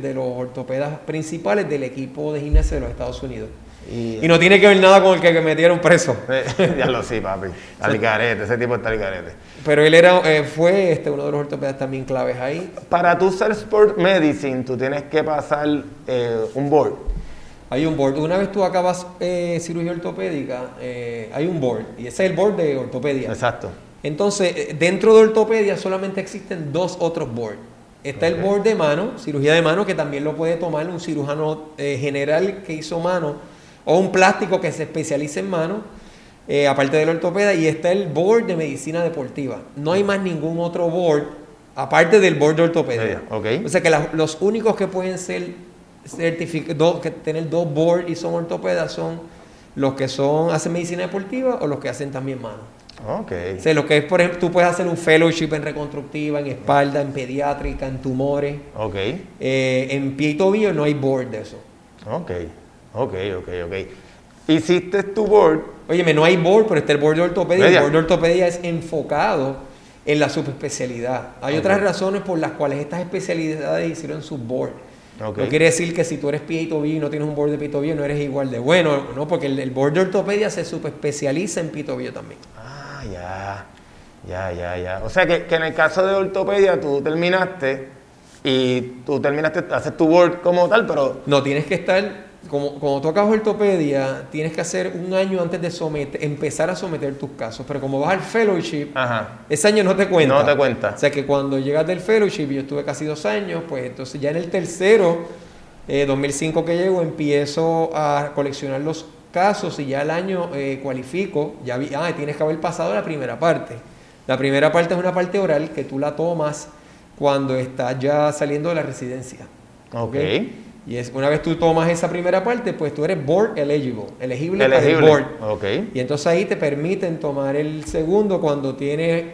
de los ortopedas principales del equipo de gimnasia de los Estados Unidos. Y, no tiene que ver nada con el que, metieron preso. ya lo sé, papi. Alicarete, ese tipo está alicarete. Pero él era, eh, fue este, uno de los ortopedas también claves ahí. Para tú ser sport medicine, tú tienes que pasar eh, un board. Hay un board. Una vez tú acabas eh, cirugía ortopédica, eh, hay un board. Y ese es el board de ortopedia. Exacto. Entonces, eh, dentro de ortopedia solamente existen dos otros boards. Está el board de mano, cirugía de mano, que también lo puede tomar un cirujano general que hizo mano, o un plástico que se especialice en mano, aparte del ortopedia. Y está el board de medicina deportiva. No hay más ningún otro board, aparte del board de ortopedia. Okay. O sea que los únicos que pueden ser que tener dos boards y son ortopedas son los que son hacen medicina deportiva o los que hacen también mano. Okay. O sea, lo que es, por ejemplo, tú puedes hacer un fellowship en reconstructiva, en espalda, en pediátrica, en tumores. Okay. Eh, en pie y tobillo no hay board de eso. Ok, ok, ok, ok. hiciste tu board. Óyeme, no hay board, pero está el board de ortopedia. Media. El board de ortopedia es enfocado en la subespecialidad. Hay Ok. otras razones por las cuales estas especialidades hicieron su board. Ok. No quiere decir que si tú eres pie y tobillo y no tienes un board de pie y tobillo no eres igual de bueno, no, porque el, el board de ortopedia se subespecializa en pie y tobillo también. Ah, ya. Ya, ya, ya. O sea que, que en el caso de ortopedia tú terminaste y tú terminaste, haces tu board como tal, pero No, tienes que estar, como, como tú acabas ortopedia, tienes que hacer un año antes de someter, empezar a someter tus casos. Pero como vas al fellowship, Ajá. ese año no te cuenta. No te cuenta. O sea que cuando llegas del fellowship, yo estuve casi dos años, pues entonces ya en el tercero, eh, 2005 que llego, empiezo a coleccionar los casos y ya el año eh, cualifico, ya vi, ah, tienes que haber pasado la primera parte. La primera parte es una parte oral que tú la tomas cuando estás ya saliendo de la residencia. Ok. Y es una vez tú tomas esa primera parte, pues tú eres board eligible, elegible, para el Elegible. board. Ok. Y entonces ahí te permiten tomar el segundo cuando tienes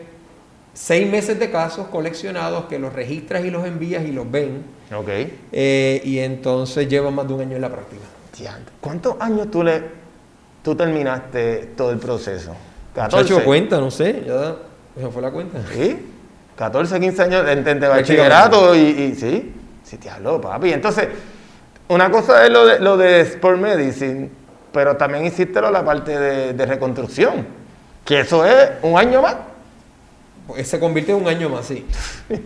seis meses de casos coleccionados que los registras y los envías y los ven. Ok. eh, y entonces llevan más de un año en la práctica. ¿Cuántos años tú le tú terminaste todo el proceso? Chacho, cuenta, no sé, ya se fue la cuenta. ¿Sí? 14, 15 años de, de- de Prácticamente. bachillerato y, y sí. Sí, te hablo, papi. Entonces, una cosa es lo de, lo de Sport Medicine, pero también hiciste la parte de, de reconstrucción, que eso es un año más. Pues se convirtió en un año más, sí.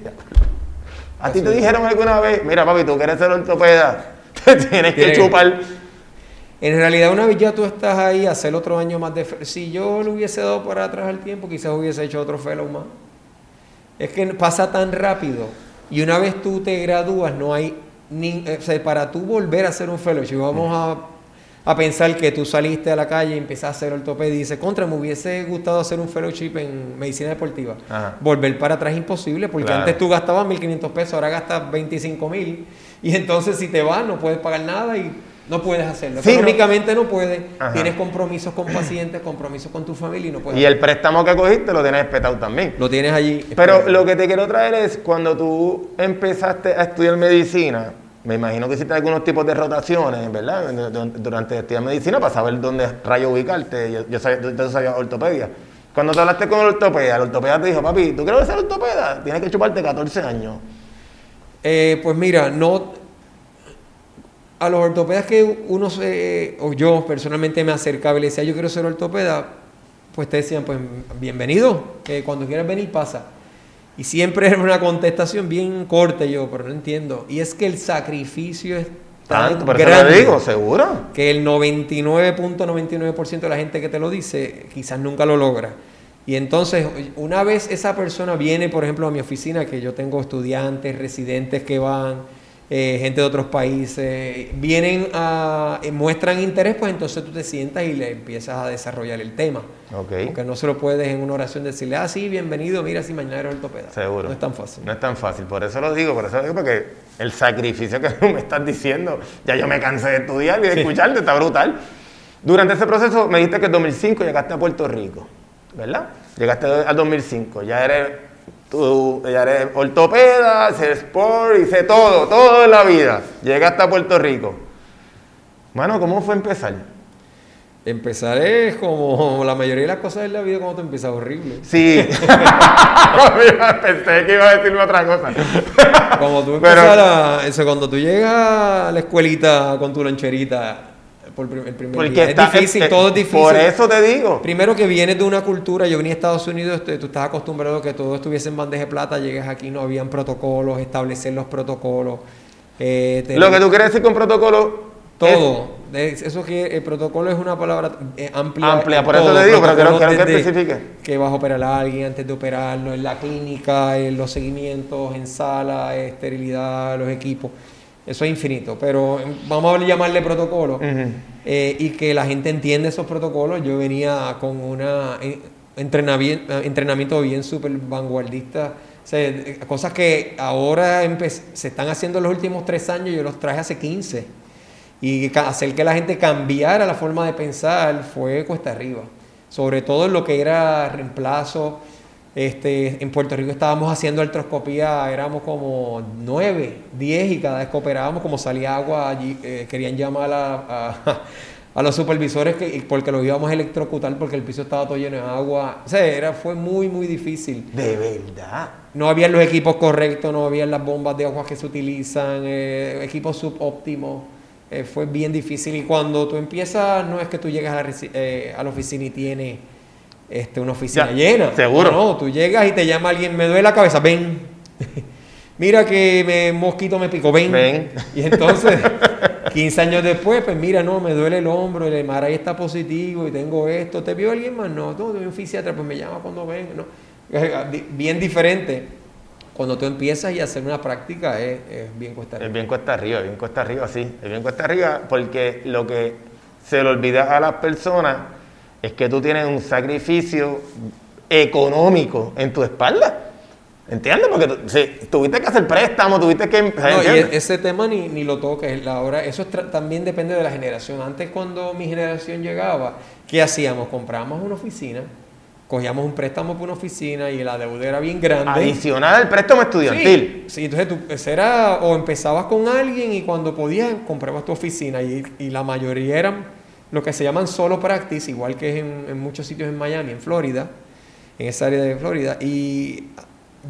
A ti te dijeron alguna vez, mira papi, tú quieres ser ortopeda, te tienes que chupar. En realidad, una vez ya tú estás ahí, hacer otro año más de... Si yo lo hubiese dado para atrás al tiempo, quizás hubiese hecho otro fellow más. Es que pasa tan rápido. Y una vez tú te gradúas, no hay... Ni, o sea, para tú volver a hacer un fellowship, vamos a, a pensar que tú saliste a la calle y empezaste a hacer ortopedia y dices, contra, me hubiese gustado hacer un fellowship en medicina deportiva. Ajá. Volver para atrás es imposible, porque Claro. antes tú gastabas 1.500 pesos, ahora gastas 25.000. Y entonces si te vas, no puedes pagar nada y no puedes hacerlo. Sí, no. Económicamente no, puedes. Ajá. Tienes compromisos con pacientes, compromisos con tu familia y no puedes. Y el préstamo que cogiste lo tienes espetado también. Lo tienes allí. Pero lo que te quiero traer es cuando tú empezaste a estudiar medicina, me imagino que hiciste algunos tipos de rotaciones, ¿verdad? Du- Durante estudiar medicina para saber dónde rayo ubicarte. Yo, yo sabía, ortopedia. Cuando te hablaste con el ortopeda, el ortopeda te dijo, papi, ¿tú quieres ser ortopeda? Tienes que chuparte 14 años. Eh, pues mira, no. A los ortopedas que uno se. O yo personalmente me acercaba y le decía, yo quiero ser ortopeda, pues te decían, pues bienvenido, cuando quieras venir pasa. Y siempre era una contestación bien corta, yo, pero no entiendo. Y es que el sacrificio es tan Tanto, eso grande. te digo, seguro. que el 99.99% de la gente que te lo dice quizás nunca lo logra. Y entonces, una vez esa persona viene, por ejemplo, a mi oficina, que yo tengo estudiantes, residentes que van, eh, gente de otros países, vienen a, eh, muestran interés, pues entonces tú te sientas y le empiezas a desarrollar el tema. Ok. Porque no se lo puedes en una oración decirle, ah, sí, bienvenido, mira, si mañana eres ortopeda. Seguro. No es tan fácil. No es tan fácil, por eso lo digo, por eso lo digo, porque el sacrificio que tú me estás diciendo, ya yo me cansé de estudiar y de escucharte, está brutal. Durante ese proceso me dijiste que en 2005 llegaste a Puerto Rico, ¿verdad? Llegaste al 2005, ya eres, tú, eres ortopeda, sé sport, hice todo, todo en la vida. Llegaste a Puerto Rico. Mano, ¿cómo fue empezar? Empezar es como la mayoría de las cosas en la vida cuando te empiezas horrible. Sí, pensé que iba a decirme otra cosa. Cuando tú Pero- eso, cuando tú llegas a la escuelita con tu loncherita por el primer Porque día, está- es difícil, eh, todo es difícil. Por eso te digo. Primero que vienes de una cultura, yo venía a Estados Unidos, este, tú estás acostumbrado a que todo estuviese en bandeja de plata, llegas aquí, no habían protocolos, establecer los protocolos. eh, tener- Lo que tú quieres decir con protocolo. todo. Es- Eso que el protocolo es una palabra eh, amplia. Amplia, por eso te digo, pero quiero- quiero que especifique. Que vas a operar a alguien antes de operarlo, en la clínica, en los seguimientos, en sala, esterilidad, los equipos. Eso es infinito, pero eh, vamos a llamarle protocolo. Eh, y que la gente entiende esos protocolos. Yo venía con una eh, entrenamiento, entrenamiento bien súper vanguardista. O sea, eh, cosas que ahora se están haciendo en los últimos tres años, yo los traje hace 15. Y hacer que la gente cambiara la forma de pensar fue cuesta arriba. Sobre todo en lo que era reemplazo. Este, en Puerto Rico estábamos haciendo artroscopía, éramos como 9, 10 y cada vez que operábamos, como salía agua, allí, eh, querían llamar a, a- a los supervisores que, porque los íbamos a electrocutar porque el piso estaba todo lleno de agua. O sea, era, fue muy, muy difícil. De verdad. No habían los equipos correctos, no habían las bombas de agua que se utilizan, eh, equipos subóptimos. Eh, fue bien difícil. Y cuando tú empiezas, no es que tú llegas a la, a la oficina y tienes este, una oficina llena. Seguro. No, tú llegas y te llama alguien, me duele la cabeza, ven. mira que me mosquito me picó, ven. Ven. Y entonces, 15 años después, pues mira, no, me duele el hombro, el MRI está positivo y tengo esto. ¿Te vio alguien más? No, no, tengo un fisiatra, pues me llama cuando ven. No. Bien diferente. Cuando tú empiezas y hacer una práctica es, bien cuesta arriba. Es bien cuesta arriba, es bien cuesta arriba, sí. Es bien cuesta arriba porque lo que se le olvida a las personas es que tú tienes un sacrificio económico en tu espalda. ¿Entiendes? Porque si tuviste que hacer préstamo, tuviste que... No, y ese tema ni, ni lo toques. Ahora, eso también depende de la generación. Antes, cuando mi generación llegaba, ¿qué hacíamos? Compramos una oficina, cogíamos un préstamo por una oficina y la deuda era bien grande. Adicional al préstamo estudiantil. Sí, entonces tú era, o empezabas con alguien y cuando podías comprabas tu oficina y, y la mayoría eran lo que se llaman solo practice, igual que en, en muchos sitios en Miami, en Florida, en esa área de Florida. Y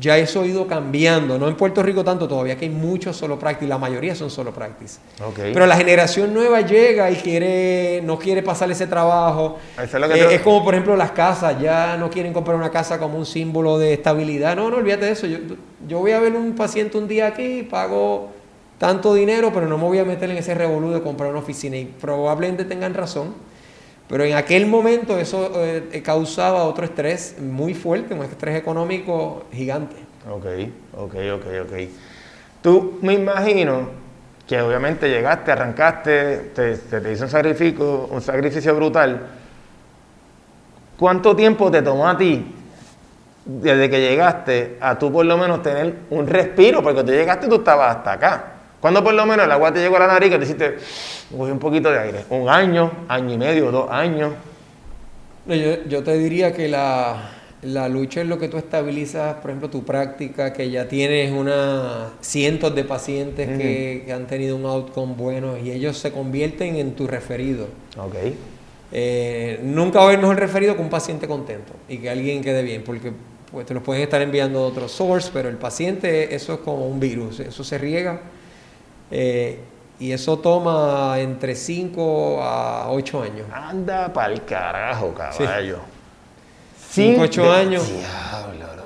ya eso ha ido cambiando, no en Puerto Rico tanto todavía, que hay muchos solo practice, la mayoría son solo practice. Pero la generación nueva llega y quiere, no quiere pasar ese trabajo. Es, eh, es, como por ejemplo las casas, ya no quieren comprar una casa como un símbolo de estabilidad. No, no olvídate de eso. Yo, yo voy a ver un paciente un día aquí, pago tanto dinero, pero no me voy a meter en ese revolú de comprar una oficina. Y probablemente tengan razón pero en aquel momento eso eh, causaba otro estrés muy fuerte, un estrés económico gigante. Ok, ok, ok, ok. Tú me imagino que obviamente llegaste, arrancaste, te, te, hizo un sacrificio, un sacrificio brutal. ¿Cuánto tiempo te tomó a ti desde que llegaste a tú por lo menos tener un respiro? Porque tú llegaste y tú estabas hasta acá. ¿Cuándo por lo menos el agua te llegó a la nariz que te hiciste un poquito de aire? ¿Un año, año y medio, dos años? yo, te diría que la, lucha es lo que tú estabilizas, por ejemplo, tu práctica, que ya tienes una cientos de pacientes que, han tenido un outcome bueno y ellos se convierten en tu referido. Ok. Eh, nunca va a haber mejor referido que un paciente contento y que alguien quede bien, porque pues, te los pueden estar enviando de otros source, pero el paciente, eso es como un virus, eso se riega eh, y eso toma entre 5 a 8 años. Anda para el carajo, caballo. 5, 8 años.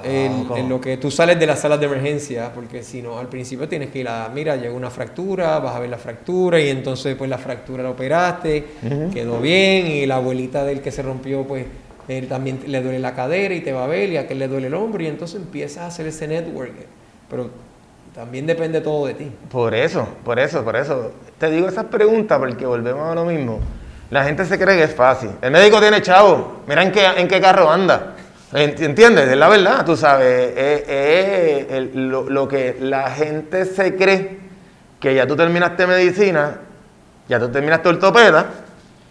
en, lo que tú sales de las salas de emergencia, porque si no, al principio tienes que ir a, mira, llegó una fractura, vas a ver la fractura y entonces pues la fractura la operaste, quedó bien y la abuelita del que se rompió pues él también le duele la cadera y te va a ver y a aquel le duele el hombro y entonces empiezas a hacer ese network. Pero también depende todo de ti. Por eso, por eso, por eso. Te digo esas preguntas porque volvemos a lo mismo. La gente se cree que es fácil. El médico tiene chavo. Mira en qué, en qué carro anda. ¿Entiendes? Es la verdad, tú sabes. Es, lo, que la gente se cree que ya tú terminaste medicina, ya tú terminaste ortopeda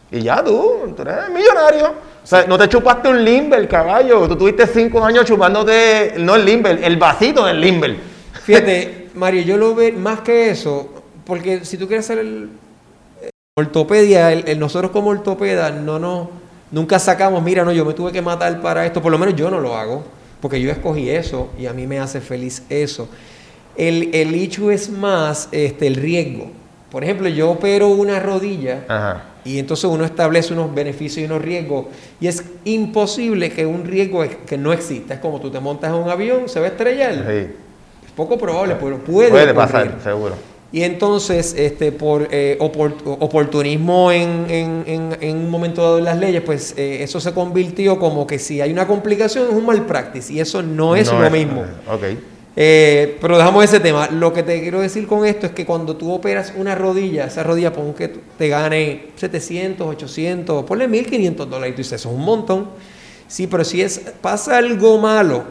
y ya tú, tú eres millonario. O sea, no te chupaste un limber, caballo. Tú tuviste cinco años chupándote, no el limber, el vasito del limber. Fíjate, Mario, yo lo veo más que eso, porque si tú quieres hacer el, ortopedia, el, nosotros como ortopeda no nos, nunca sacamos, mira, no, yo me tuve que matar para esto, por lo menos yo no lo hago, porque yo escogí eso y a mí me hace feliz eso. El, el hecho es más este, el riesgo. Por ejemplo, yo opero una rodilla y entonces uno establece unos beneficios y unos riesgos y es imposible que un riesgo que no exista. Es como tú te montas en un avión, se va a estrellar. Sí poco probable, pero puede, puede pasar, seguro. Y entonces, este, por eh, oportunismo en, en, en, un momento dado en las leyes, pues eh, eso se convirtió como que si hay una complicación es un mal practice y eso no es lo mismo. Okay. Eh, pero dejamos ese tema. Lo que te quiero decir con esto es que cuando tú operas una rodilla, esa rodilla pon que te gane 700, 800, ponle 1500 dólares y tú dices, eso es un montón. Sí, pero si es, pasa algo malo,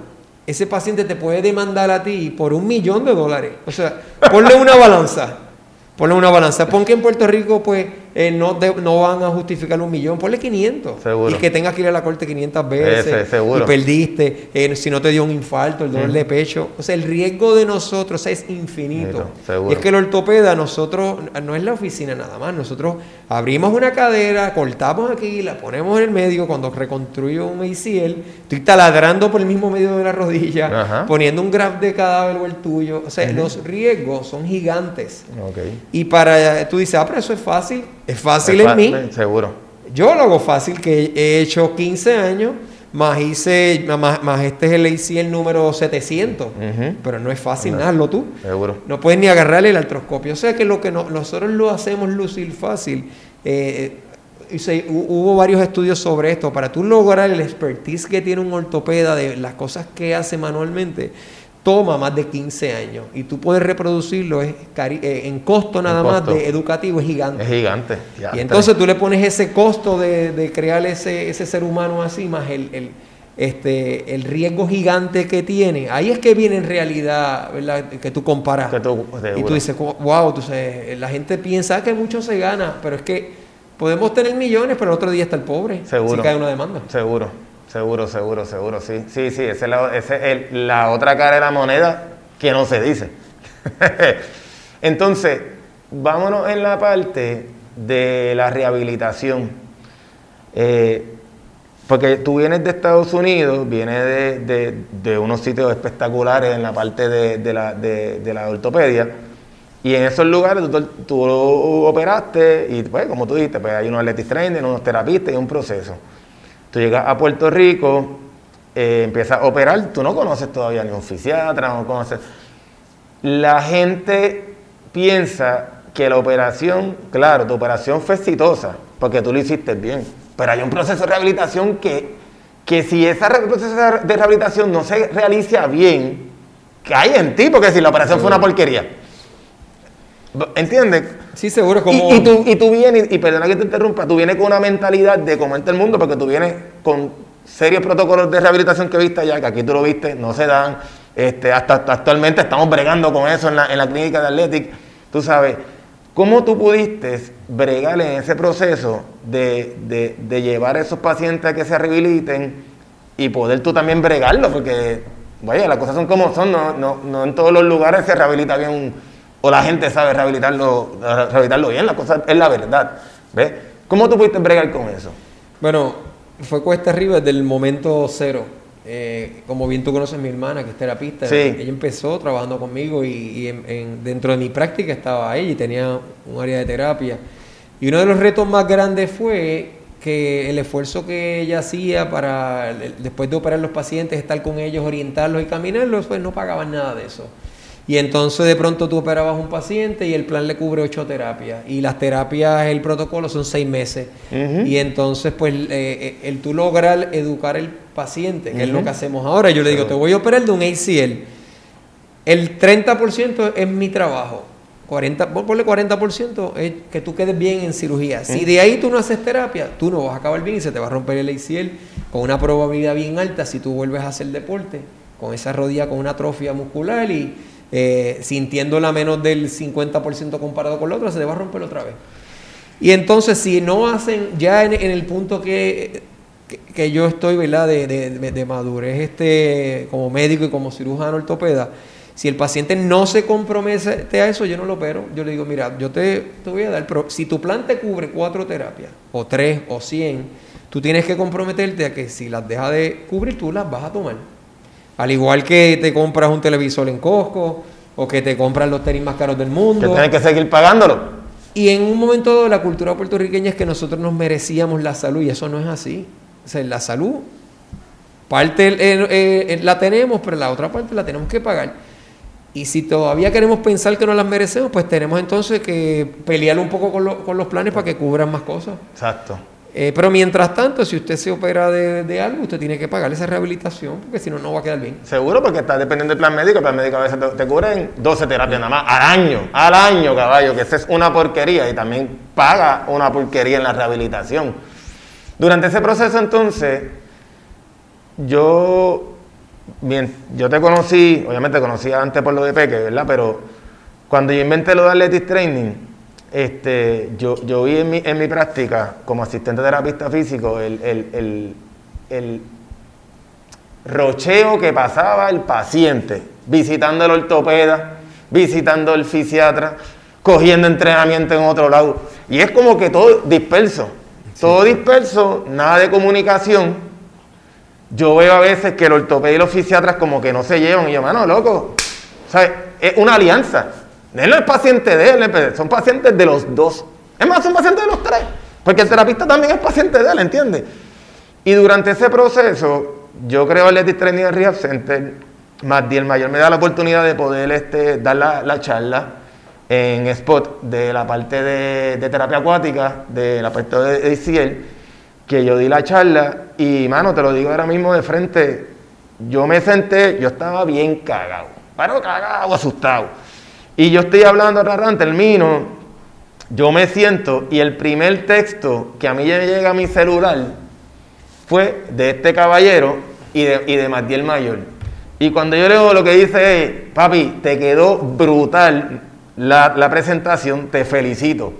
ese paciente te puede demandar a ti por un millón de dólares. O sea, ponle una balanza. Ponle una balanza. Pon que en Puerto Rico, pues, eh, no, van a justificar un millón, ponle 500. Seguro. Y que tengas que ir a la corte 500 veces. Ese, seguro. Y perdiste, eh, si no te dio un infarto, el dolor de pecho. O sea, el riesgo de nosotros es infinito. Seguro. Y es que el ortopeda, nosotros, no es la oficina nada más, nosotros abrimos una cadera, cortamos aquí, la ponemos en el medio, cuando reconstruyo un ACL, estoy taladrando por el mismo medio de la rodilla, Ajá. poniendo un graf de cadáver o el tuyo. O sea, los riesgos son gigantes. Ok. Y para, tú dices, ah, pero eso es fácil. Es fácil Es en mí. Seguro. Yo lo hago fácil, que he hecho 15 años, más hice, más, más este es el ACL número 700. Ujú. Pero no es fácil, nada, hazlo tú. Seguro. No puedes ni agarrarle el artroscopio. O sea que lo que no- nosotros lo hacemos lucir fácil. eh, se- hu- hubo varios estudios sobre esto. Para tú lograr el expertise que tiene un ortopeda de las cosas que hace manualmente, toma más de 15 años. Y tú puedes reproducirlo es cari- eh, en costo nada más costo. de educativo, es gigante. Es gigante. Ya, Y entonces tú le pones ese costo de, de crear ese, ese ser humano así, más el, el, este, el riesgo gigante que tiene. Ahí es que viene en realidad, ¿verdad? Que tú comparas. Que tú- y tú dices, wow, tú sabes, la gente piensa que mucho se gana, pero es que podemos tener millones, pero el otro día está el pobre. Seguro. Si cae una demanda. Seguro, seguro, seguro, seguro, sí. Sí, sí, esa es la, el- la otra cara de la moneda que no se dice. Entonces, vámonos en la parte de la rehabilitación. Eh, porque tú vienes de Estados Unidos, vienes de, de- de unos sitios espectaculares en la parte de, de la, la ortopedia, y en esos lugares tú, tú operaste, y pues, como tú dijiste, pues hay unos athletic trainers, unos terapistas y un proceso. Tú llegas a Puerto Rico, eh, empiezas a operar, tú no conoces todavía ni un fisiatra, no conoces. La gente piensa que la operación, claro, tu operación fue exitosa, porque tú lo hiciste bien, pero hay un proceso de rehabilitación que, que si ese proceso de rehabilitación no se realiza bien, cae en ti, porque si la operación fue una porquería. ¿Entiendes? Sí, seguro, Y, como... y tú, y tú vienes, y perdona que te interrumpa, tú vienes con una mentalidad de comerte el mundo porque tú vienes con serios protocolos de rehabilitación que viste allá, que aquí tú lo viste, no se dan. Este, hasta, hasta actualmente estamos bregando con eso en la, en la clínica de Athletic. Tú sabes, ¿cómo tú pudiste bregar en ese proceso de, de- de llevar a esos pacientes a que se rehabiliten y poder tú también bregarlo? Porque, vaya, las cosas son como son, no, no, no en todos los lugares se rehabilita bien un- o la gente sabe rehabilitarlo, rehabilitarlo bien, la cosa es la verdad. ¿Ves? ¿Cómo tú pudiste bregar con eso? Bueno, fue cuesta arriba desde el momento cero. Eh, como bien tú conoces a mi hermana, que es terapista, Sí. ella empezó trabajando conmigo y, y en- en- dentro de mi práctica estaba ella y tenía un área de terapia. Y uno de los retos más grandes fue que el esfuerzo que ella hacía para, después de operar los pacientes, estar con ellos, orientarlos y caminarlos, pues no pagaban nada de eso. Y entonces de pronto tú operabas un paciente y el plan le cubre ocho terapias. Y las terapias, el protocolo son seis meses. Y entonces, pues, eh, eh, el tú lograr educar al paciente, que es lo que hacemos ahora. Yo le digo, te voy a operar de un ACL. El 30% es mi trabajo. 40, pon- ponle 40% es que tú quedes bien en cirugía. Si de ahí tú no haces terapia, tú no vas a acabar bien y se te va a romper el ACL con una probabilidad bien alta si tú vuelves a hacer deporte, con esa rodilla con una atrofia muscular y eh, sintiéndola menos del 50% comparado con la otra, se te va a romper otra vez. Y entonces, si no hacen, ya en, el punto que, que, yo estoy, ¿verdad?, de- de madurez este, como médico y como cirujano ortopeda, si el paciente no se compromete a eso, yo no lo opero. Yo le digo, mira, yo te, te voy a dar, pero si tu plan te cubre cuatro terapias, o tres, o cien, tú tienes que comprometerte a que si las deja de cubrir, tú las vas a tomar. Al igual que te compras un televisor en Costco, o que te compras los tenis más caros del Que mundo. tienes que seguir pagándolo. Y en un momento dado, la cultura puertorriqueña es que nosotros nos merecíamos la salud y eso no es así. O sea, la salud, parte eh, eh, la tenemos, pero la otra parte la tenemos que pagar. Y si todavía queremos pensar que no las merecemos, pues tenemos entonces que pelear un poco con, lo- con los planes para que cubran más cosas. Exacto. Eh, pero mientras tanto, si usted se opera de, de algo, usted tiene que pagar esa rehabilitación, porque si no, no va a quedar bien. Seguro, porque está dependiendo del plan médico. El plan médico a veces te, te cubren 12 terapias nada más al año. Al año, caballo, que esa es una porquería. Y también paga una porquería en la rehabilitación. Durante ese proceso, entonces, yo, bien, yo te conocí, obviamente te conocía antes por lo de Peque, ¿verdad? Pero cuando yo inventé lo de Athletic Training, este, yo, yo vi en mi, en mi práctica como asistente terapista físico el, el, el, el rocheo que pasaba el paciente visitando el ortopeda, visitando el fisiatra, cogiendo entrenamiento en otro lado. Y es como que todo disperso, todo disperso, nada de comunicación. Yo veo a veces que el ortopeda y los fisiatras como que no se llevan. Y yo, mano, loco, ¿sabes? Es una alianza. Él no es paciente de él, son pacientes de los dos. Es más, son pacientes de los tres. Porque el terapista también es paciente de él, ¿entiendes? Y durante ese proceso, yo creo el Athletic Training Rehab Center, el Mayor me da la oportunidad de poder este, dar la, charla en spot de la parte de, terapia acuática, de la parte de ACL, que yo di la charla y, mano, te lo digo ahora mismo de frente, yo me senté, yo estaba bien cagado, pero cagado, asustado. Y yo estoy hablando, rarán, termino, yo me siento y el primer texto que a mí llega a mi celular fue de este caballero y de, y de Matiel Mayor. Y cuando yo leo lo que dice es, papi, te quedó brutal la, la, presentación, te felicito.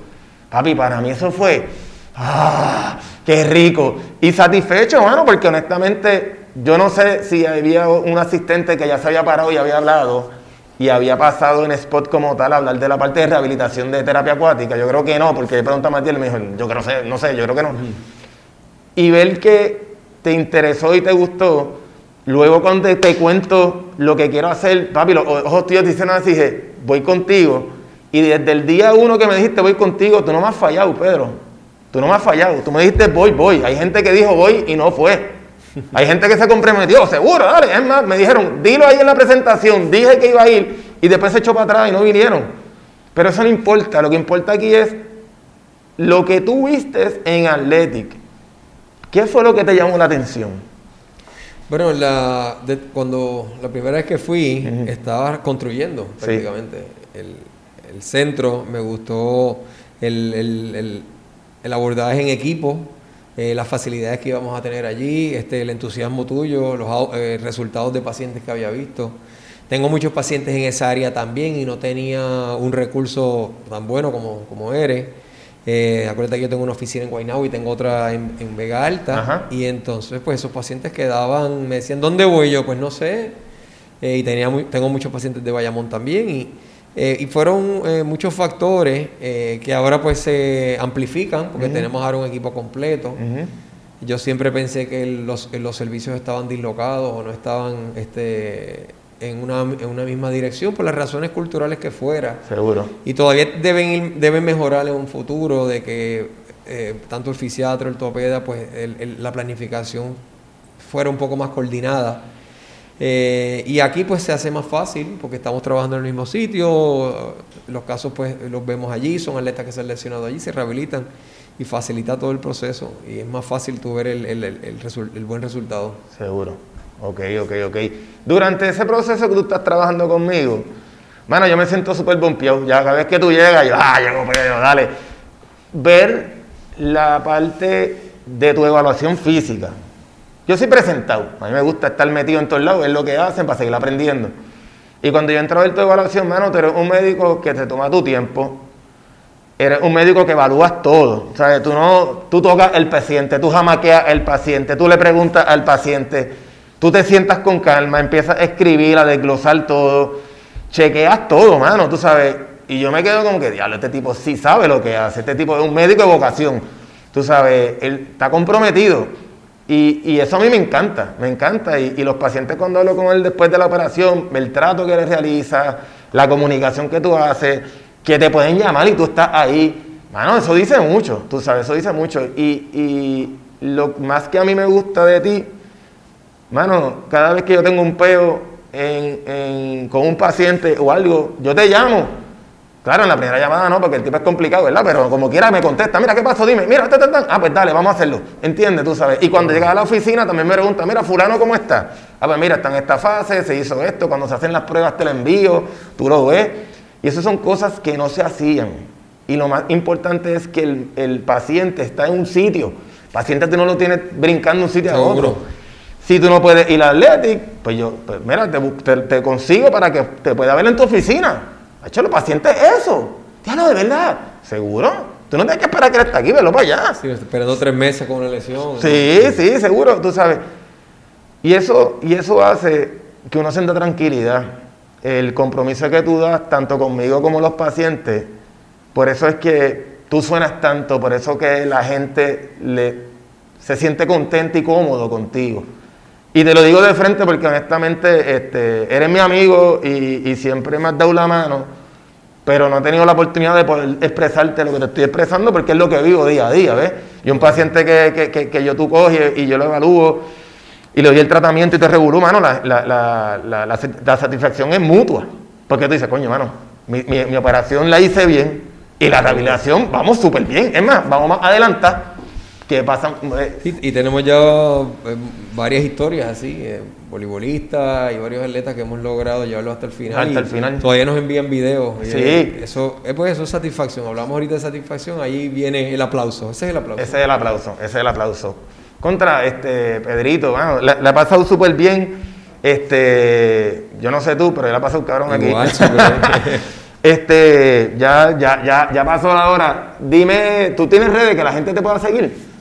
Papi, para mí eso fue, ¡ah! ¡Qué rico! Y satisfecho, hermano, porque honestamente yo no sé si había un asistente que ya se había parado y había hablado y había pasado en spot como tal a hablar de la parte de rehabilitación de terapia acuática. Yo creo que no, porque le pregunta a Matías y me dijo, yo creo, no sé, yo creo que no. Y ver que te interesó y te gustó, luego cuando te, cuento lo que quiero hacer, papi, los ojos tíos dicen así, dije, voy contigo. Y desde el día uno que me dijiste voy contigo, tú no me has fallado, Pedro. Tú no me has fallado. Tú me dijiste voy, voy. Hay gente que dijo voy y no fue. Hay gente que se comprometió, seguro, dale. Es más, me dijeron, dilo ahí en la presentación, dije que iba a ir y después se echó para atrás y no vinieron. Pero eso no importa, lo que importa aquí es lo que tú viste en Athletic. ¿Qué fue lo que te llamó la atención? Bueno, la, cuando la primera vez que fui, estaba construyendo prácticamente el, centro, me gustó el, el abordaje en equipo, eh, las facilidades que íbamos a tener allí, este, el entusiasmo tuyo, los eh, resultados de pacientes que había visto. Tengo muchos pacientes en esa área también y no tenía un recurso tan bueno como, como eres. Eh, acuérdate que yo tengo una oficina en Guaynabo y tengo otra en, Vega Alta. Y entonces, pues esos pacientes quedaban, me decían, ¿dónde voy yo? Pues no sé. y tenía tengo muchos pacientes de Bayamón también. Y, eh, y fueron eh, muchos factores eh, que ahora pues se amplifican porque tenemos ahora un equipo completo. Yo siempre pensé que los, los, servicios estaban dislocados o no estaban este, en, una, en una misma dirección por las razones culturales que fuera. Seguro. Y todavía deben, deben mejorar en un futuro de que tanto el fisiatra, el topeda, pues la planificación fuera un poco más coordinada eh, y aquí pues se hace más fácil porque estamos trabajando en el mismo sitio, los casos pues los vemos allí, son atletas que se han lesionado allí, se rehabilitan y facilita todo el proceso y es más fácil tú ver el, el, el, buen resultado. Seguro. Ok, ok, ok. Durante ese proceso que tú estás trabajando conmigo, bueno, yo me siento súper bompeado. Ya cada vez que tú llegas, yo, ah, llego, pero dale. Ver la parte de tu evaluación física, yo soy presentado. A mí me gusta estar metido en todos lados, es lo que hacen para seguir aprendiendo. Y cuando yo entro a ver tu evaluación, mano, tú eres un médico que te toma tu tiempo. Eres un médico que evalúas todo. ¿sabes? Tú, no, tú tocas el paciente, tú jamaqueas el paciente, tú le preguntas al paciente, tú te sientas con calma, empiezas a escribir, a desglosar todo, chequeas todo, mano, tú sabes. Y yo me quedo como que, diablo, este tipo sí sabe lo que hace, este tipo es un médico de vocación. Tú sabes, él está comprometido. Y, eso a mí me encanta, me encanta. Y, los pacientes cuando hablo con él después de la operación, el trato que le realiza, la comunicación que tú haces, que te pueden llamar y tú estás ahí. Mano, eso dice mucho, tú sabes, eso dice mucho. Y, lo más que a mí me gusta de ti, mano, cada vez que yo tengo un peo con un paciente o algo, yo te llamo Claro, en la primera llamada no, porque el tipo es complicado, ¿verdad? Pero como quiera me contesta, mira, ¿qué pasó? Dime, mira, ta, ta, ah, pues dale, vamos a hacerlo. ¿Entiendes? Tú sabes. Y cuando llega a la oficina también me pregunta, mira, fulano, ¿cómo está? Ah, pues mira, está en esta fase, se hizo esto, cuando se hacen las pruebas te lo envío, tú lo ves. Y esas son cosas que no se hacían. Y lo más importante es que el, paciente está en un sitio. El paciente tú no lo tienes brincando de un sitio a otro. Si tú no puedes ir al Athletic, pues yo, pues mira, te, te consigo para que te pueda ver en tu oficina. Ha hecho los pacientes eso. Diablo, de verdad. seguro. Tú no tienes que esperar que él esté aquí, velo para allá. Sí, esperando tres meses con una lesión. Sí, sí, seguro, tú sabes. Y eso, y eso hace que uno sienta tranquilidad. El compromiso que tú das, tanto conmigo como los pacientes, por eso es que tú suenas tanto, por eso que la gente le, se siente contenta y cómodo contigo. Y te lo digo de frente porque honestamente este, eres mi amigo y, siempre me has dado la mano, pero no he tenido la oportunidad de poder expresarte lo que te estoy expresando porque es lo que vivo día a día, ¿ves? Y un paciente que, que, que, yo tú coges y yo lo evalúo y le doy el tratamiento y te regulo, mano, la, la, la, la, satisfacción es mutua. Porque tú dices, coño, mano, mi, mi, mi operación la hice bien y la rehabilitación vamos súper bien. Es más, vamos más adelantar que pasan. Eh, y, tenemos ya eh, varias historias así, eh, voleibolistas y varios atletas que hemos logrado llevarlo hasta el final. Hasta el final. Todavía nos envían videos. Sí. eso, pues eso es satisfacción. Hablamos ahorita de satisfacción, ahí viene el aplauso. Ese es el aplauso. Ese es el aplauso, ese es el aplauso. Contra este Pedrito, bueno, la, ha pasado súper bien. Este, yo no sé tú, pero él ha pasado cabrón aquí. Este, ya, ya, ya, ya pasó la hora. Dime, ¿tú tienes redes que la gente te pueda seguir?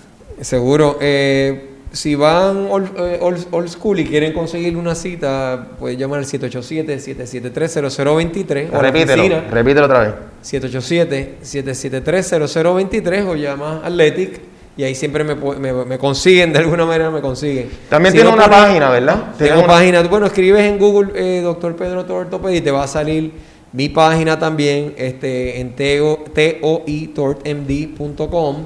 Seguro. Eh, si van eh, old, school y quieren conseguir una cita, pueden llamar al 787-773-0023. Repítelo, repítelo otra vez. 787-773-0023 o llama Athletic y ahí siempre me, me, consiguen, de alguna manera me consiguen. También tiene una página, ¿verdad? Tengo página. Bueno, escribes en Google eh, Doctor Pedro Tortopedi y te va a salir mi página también este, en toitortmd.com.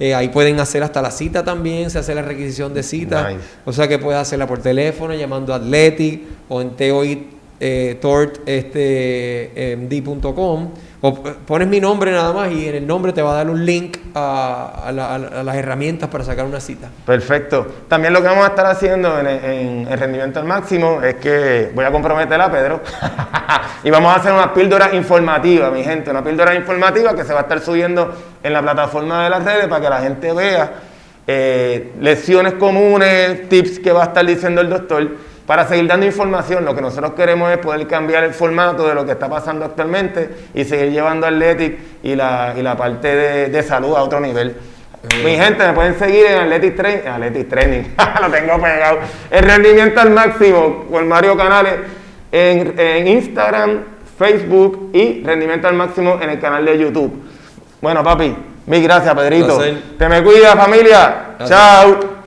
Eh, ahí pueden hacer hasta la cita también, se hace la requisición de cita. O sea que puedes hacerla por teléfono, llamando a Athletic o en TOI eh, tortmd.com o pones mi nombre nada más y en el nombre te va a dar un link a, las herramientas para sacar una cita. Perfecto. También lo que vamos a estar haciendo en, en, rendimiento al máximo es que voy a comprometer a Pedro y vamos a hacer una píldora informativa, mi gente, una píldora informativa que se va a estar subiendo en la plataforma de las redes para que la gente vea eh, lesiones comunes, tips que va a estar diciendo el doctor para seguir dando información. Lo que nosotros queremos es poder cambiar el formato de lo que está pasando actualmente y seguir llevando Athletic y la, y la parte de, salud a otro nivel. Mi gente, me pueden seguir en Athletic Training, Athletic Training, lo tengo pegado, el rendimiento al máximo con Mario Canales en, en Instagram, Facebook y rendimiento al máximo en el canal de YouTube. Bueno, papi, mil gracias, Pedrito. Te me cuida, familia. Chao.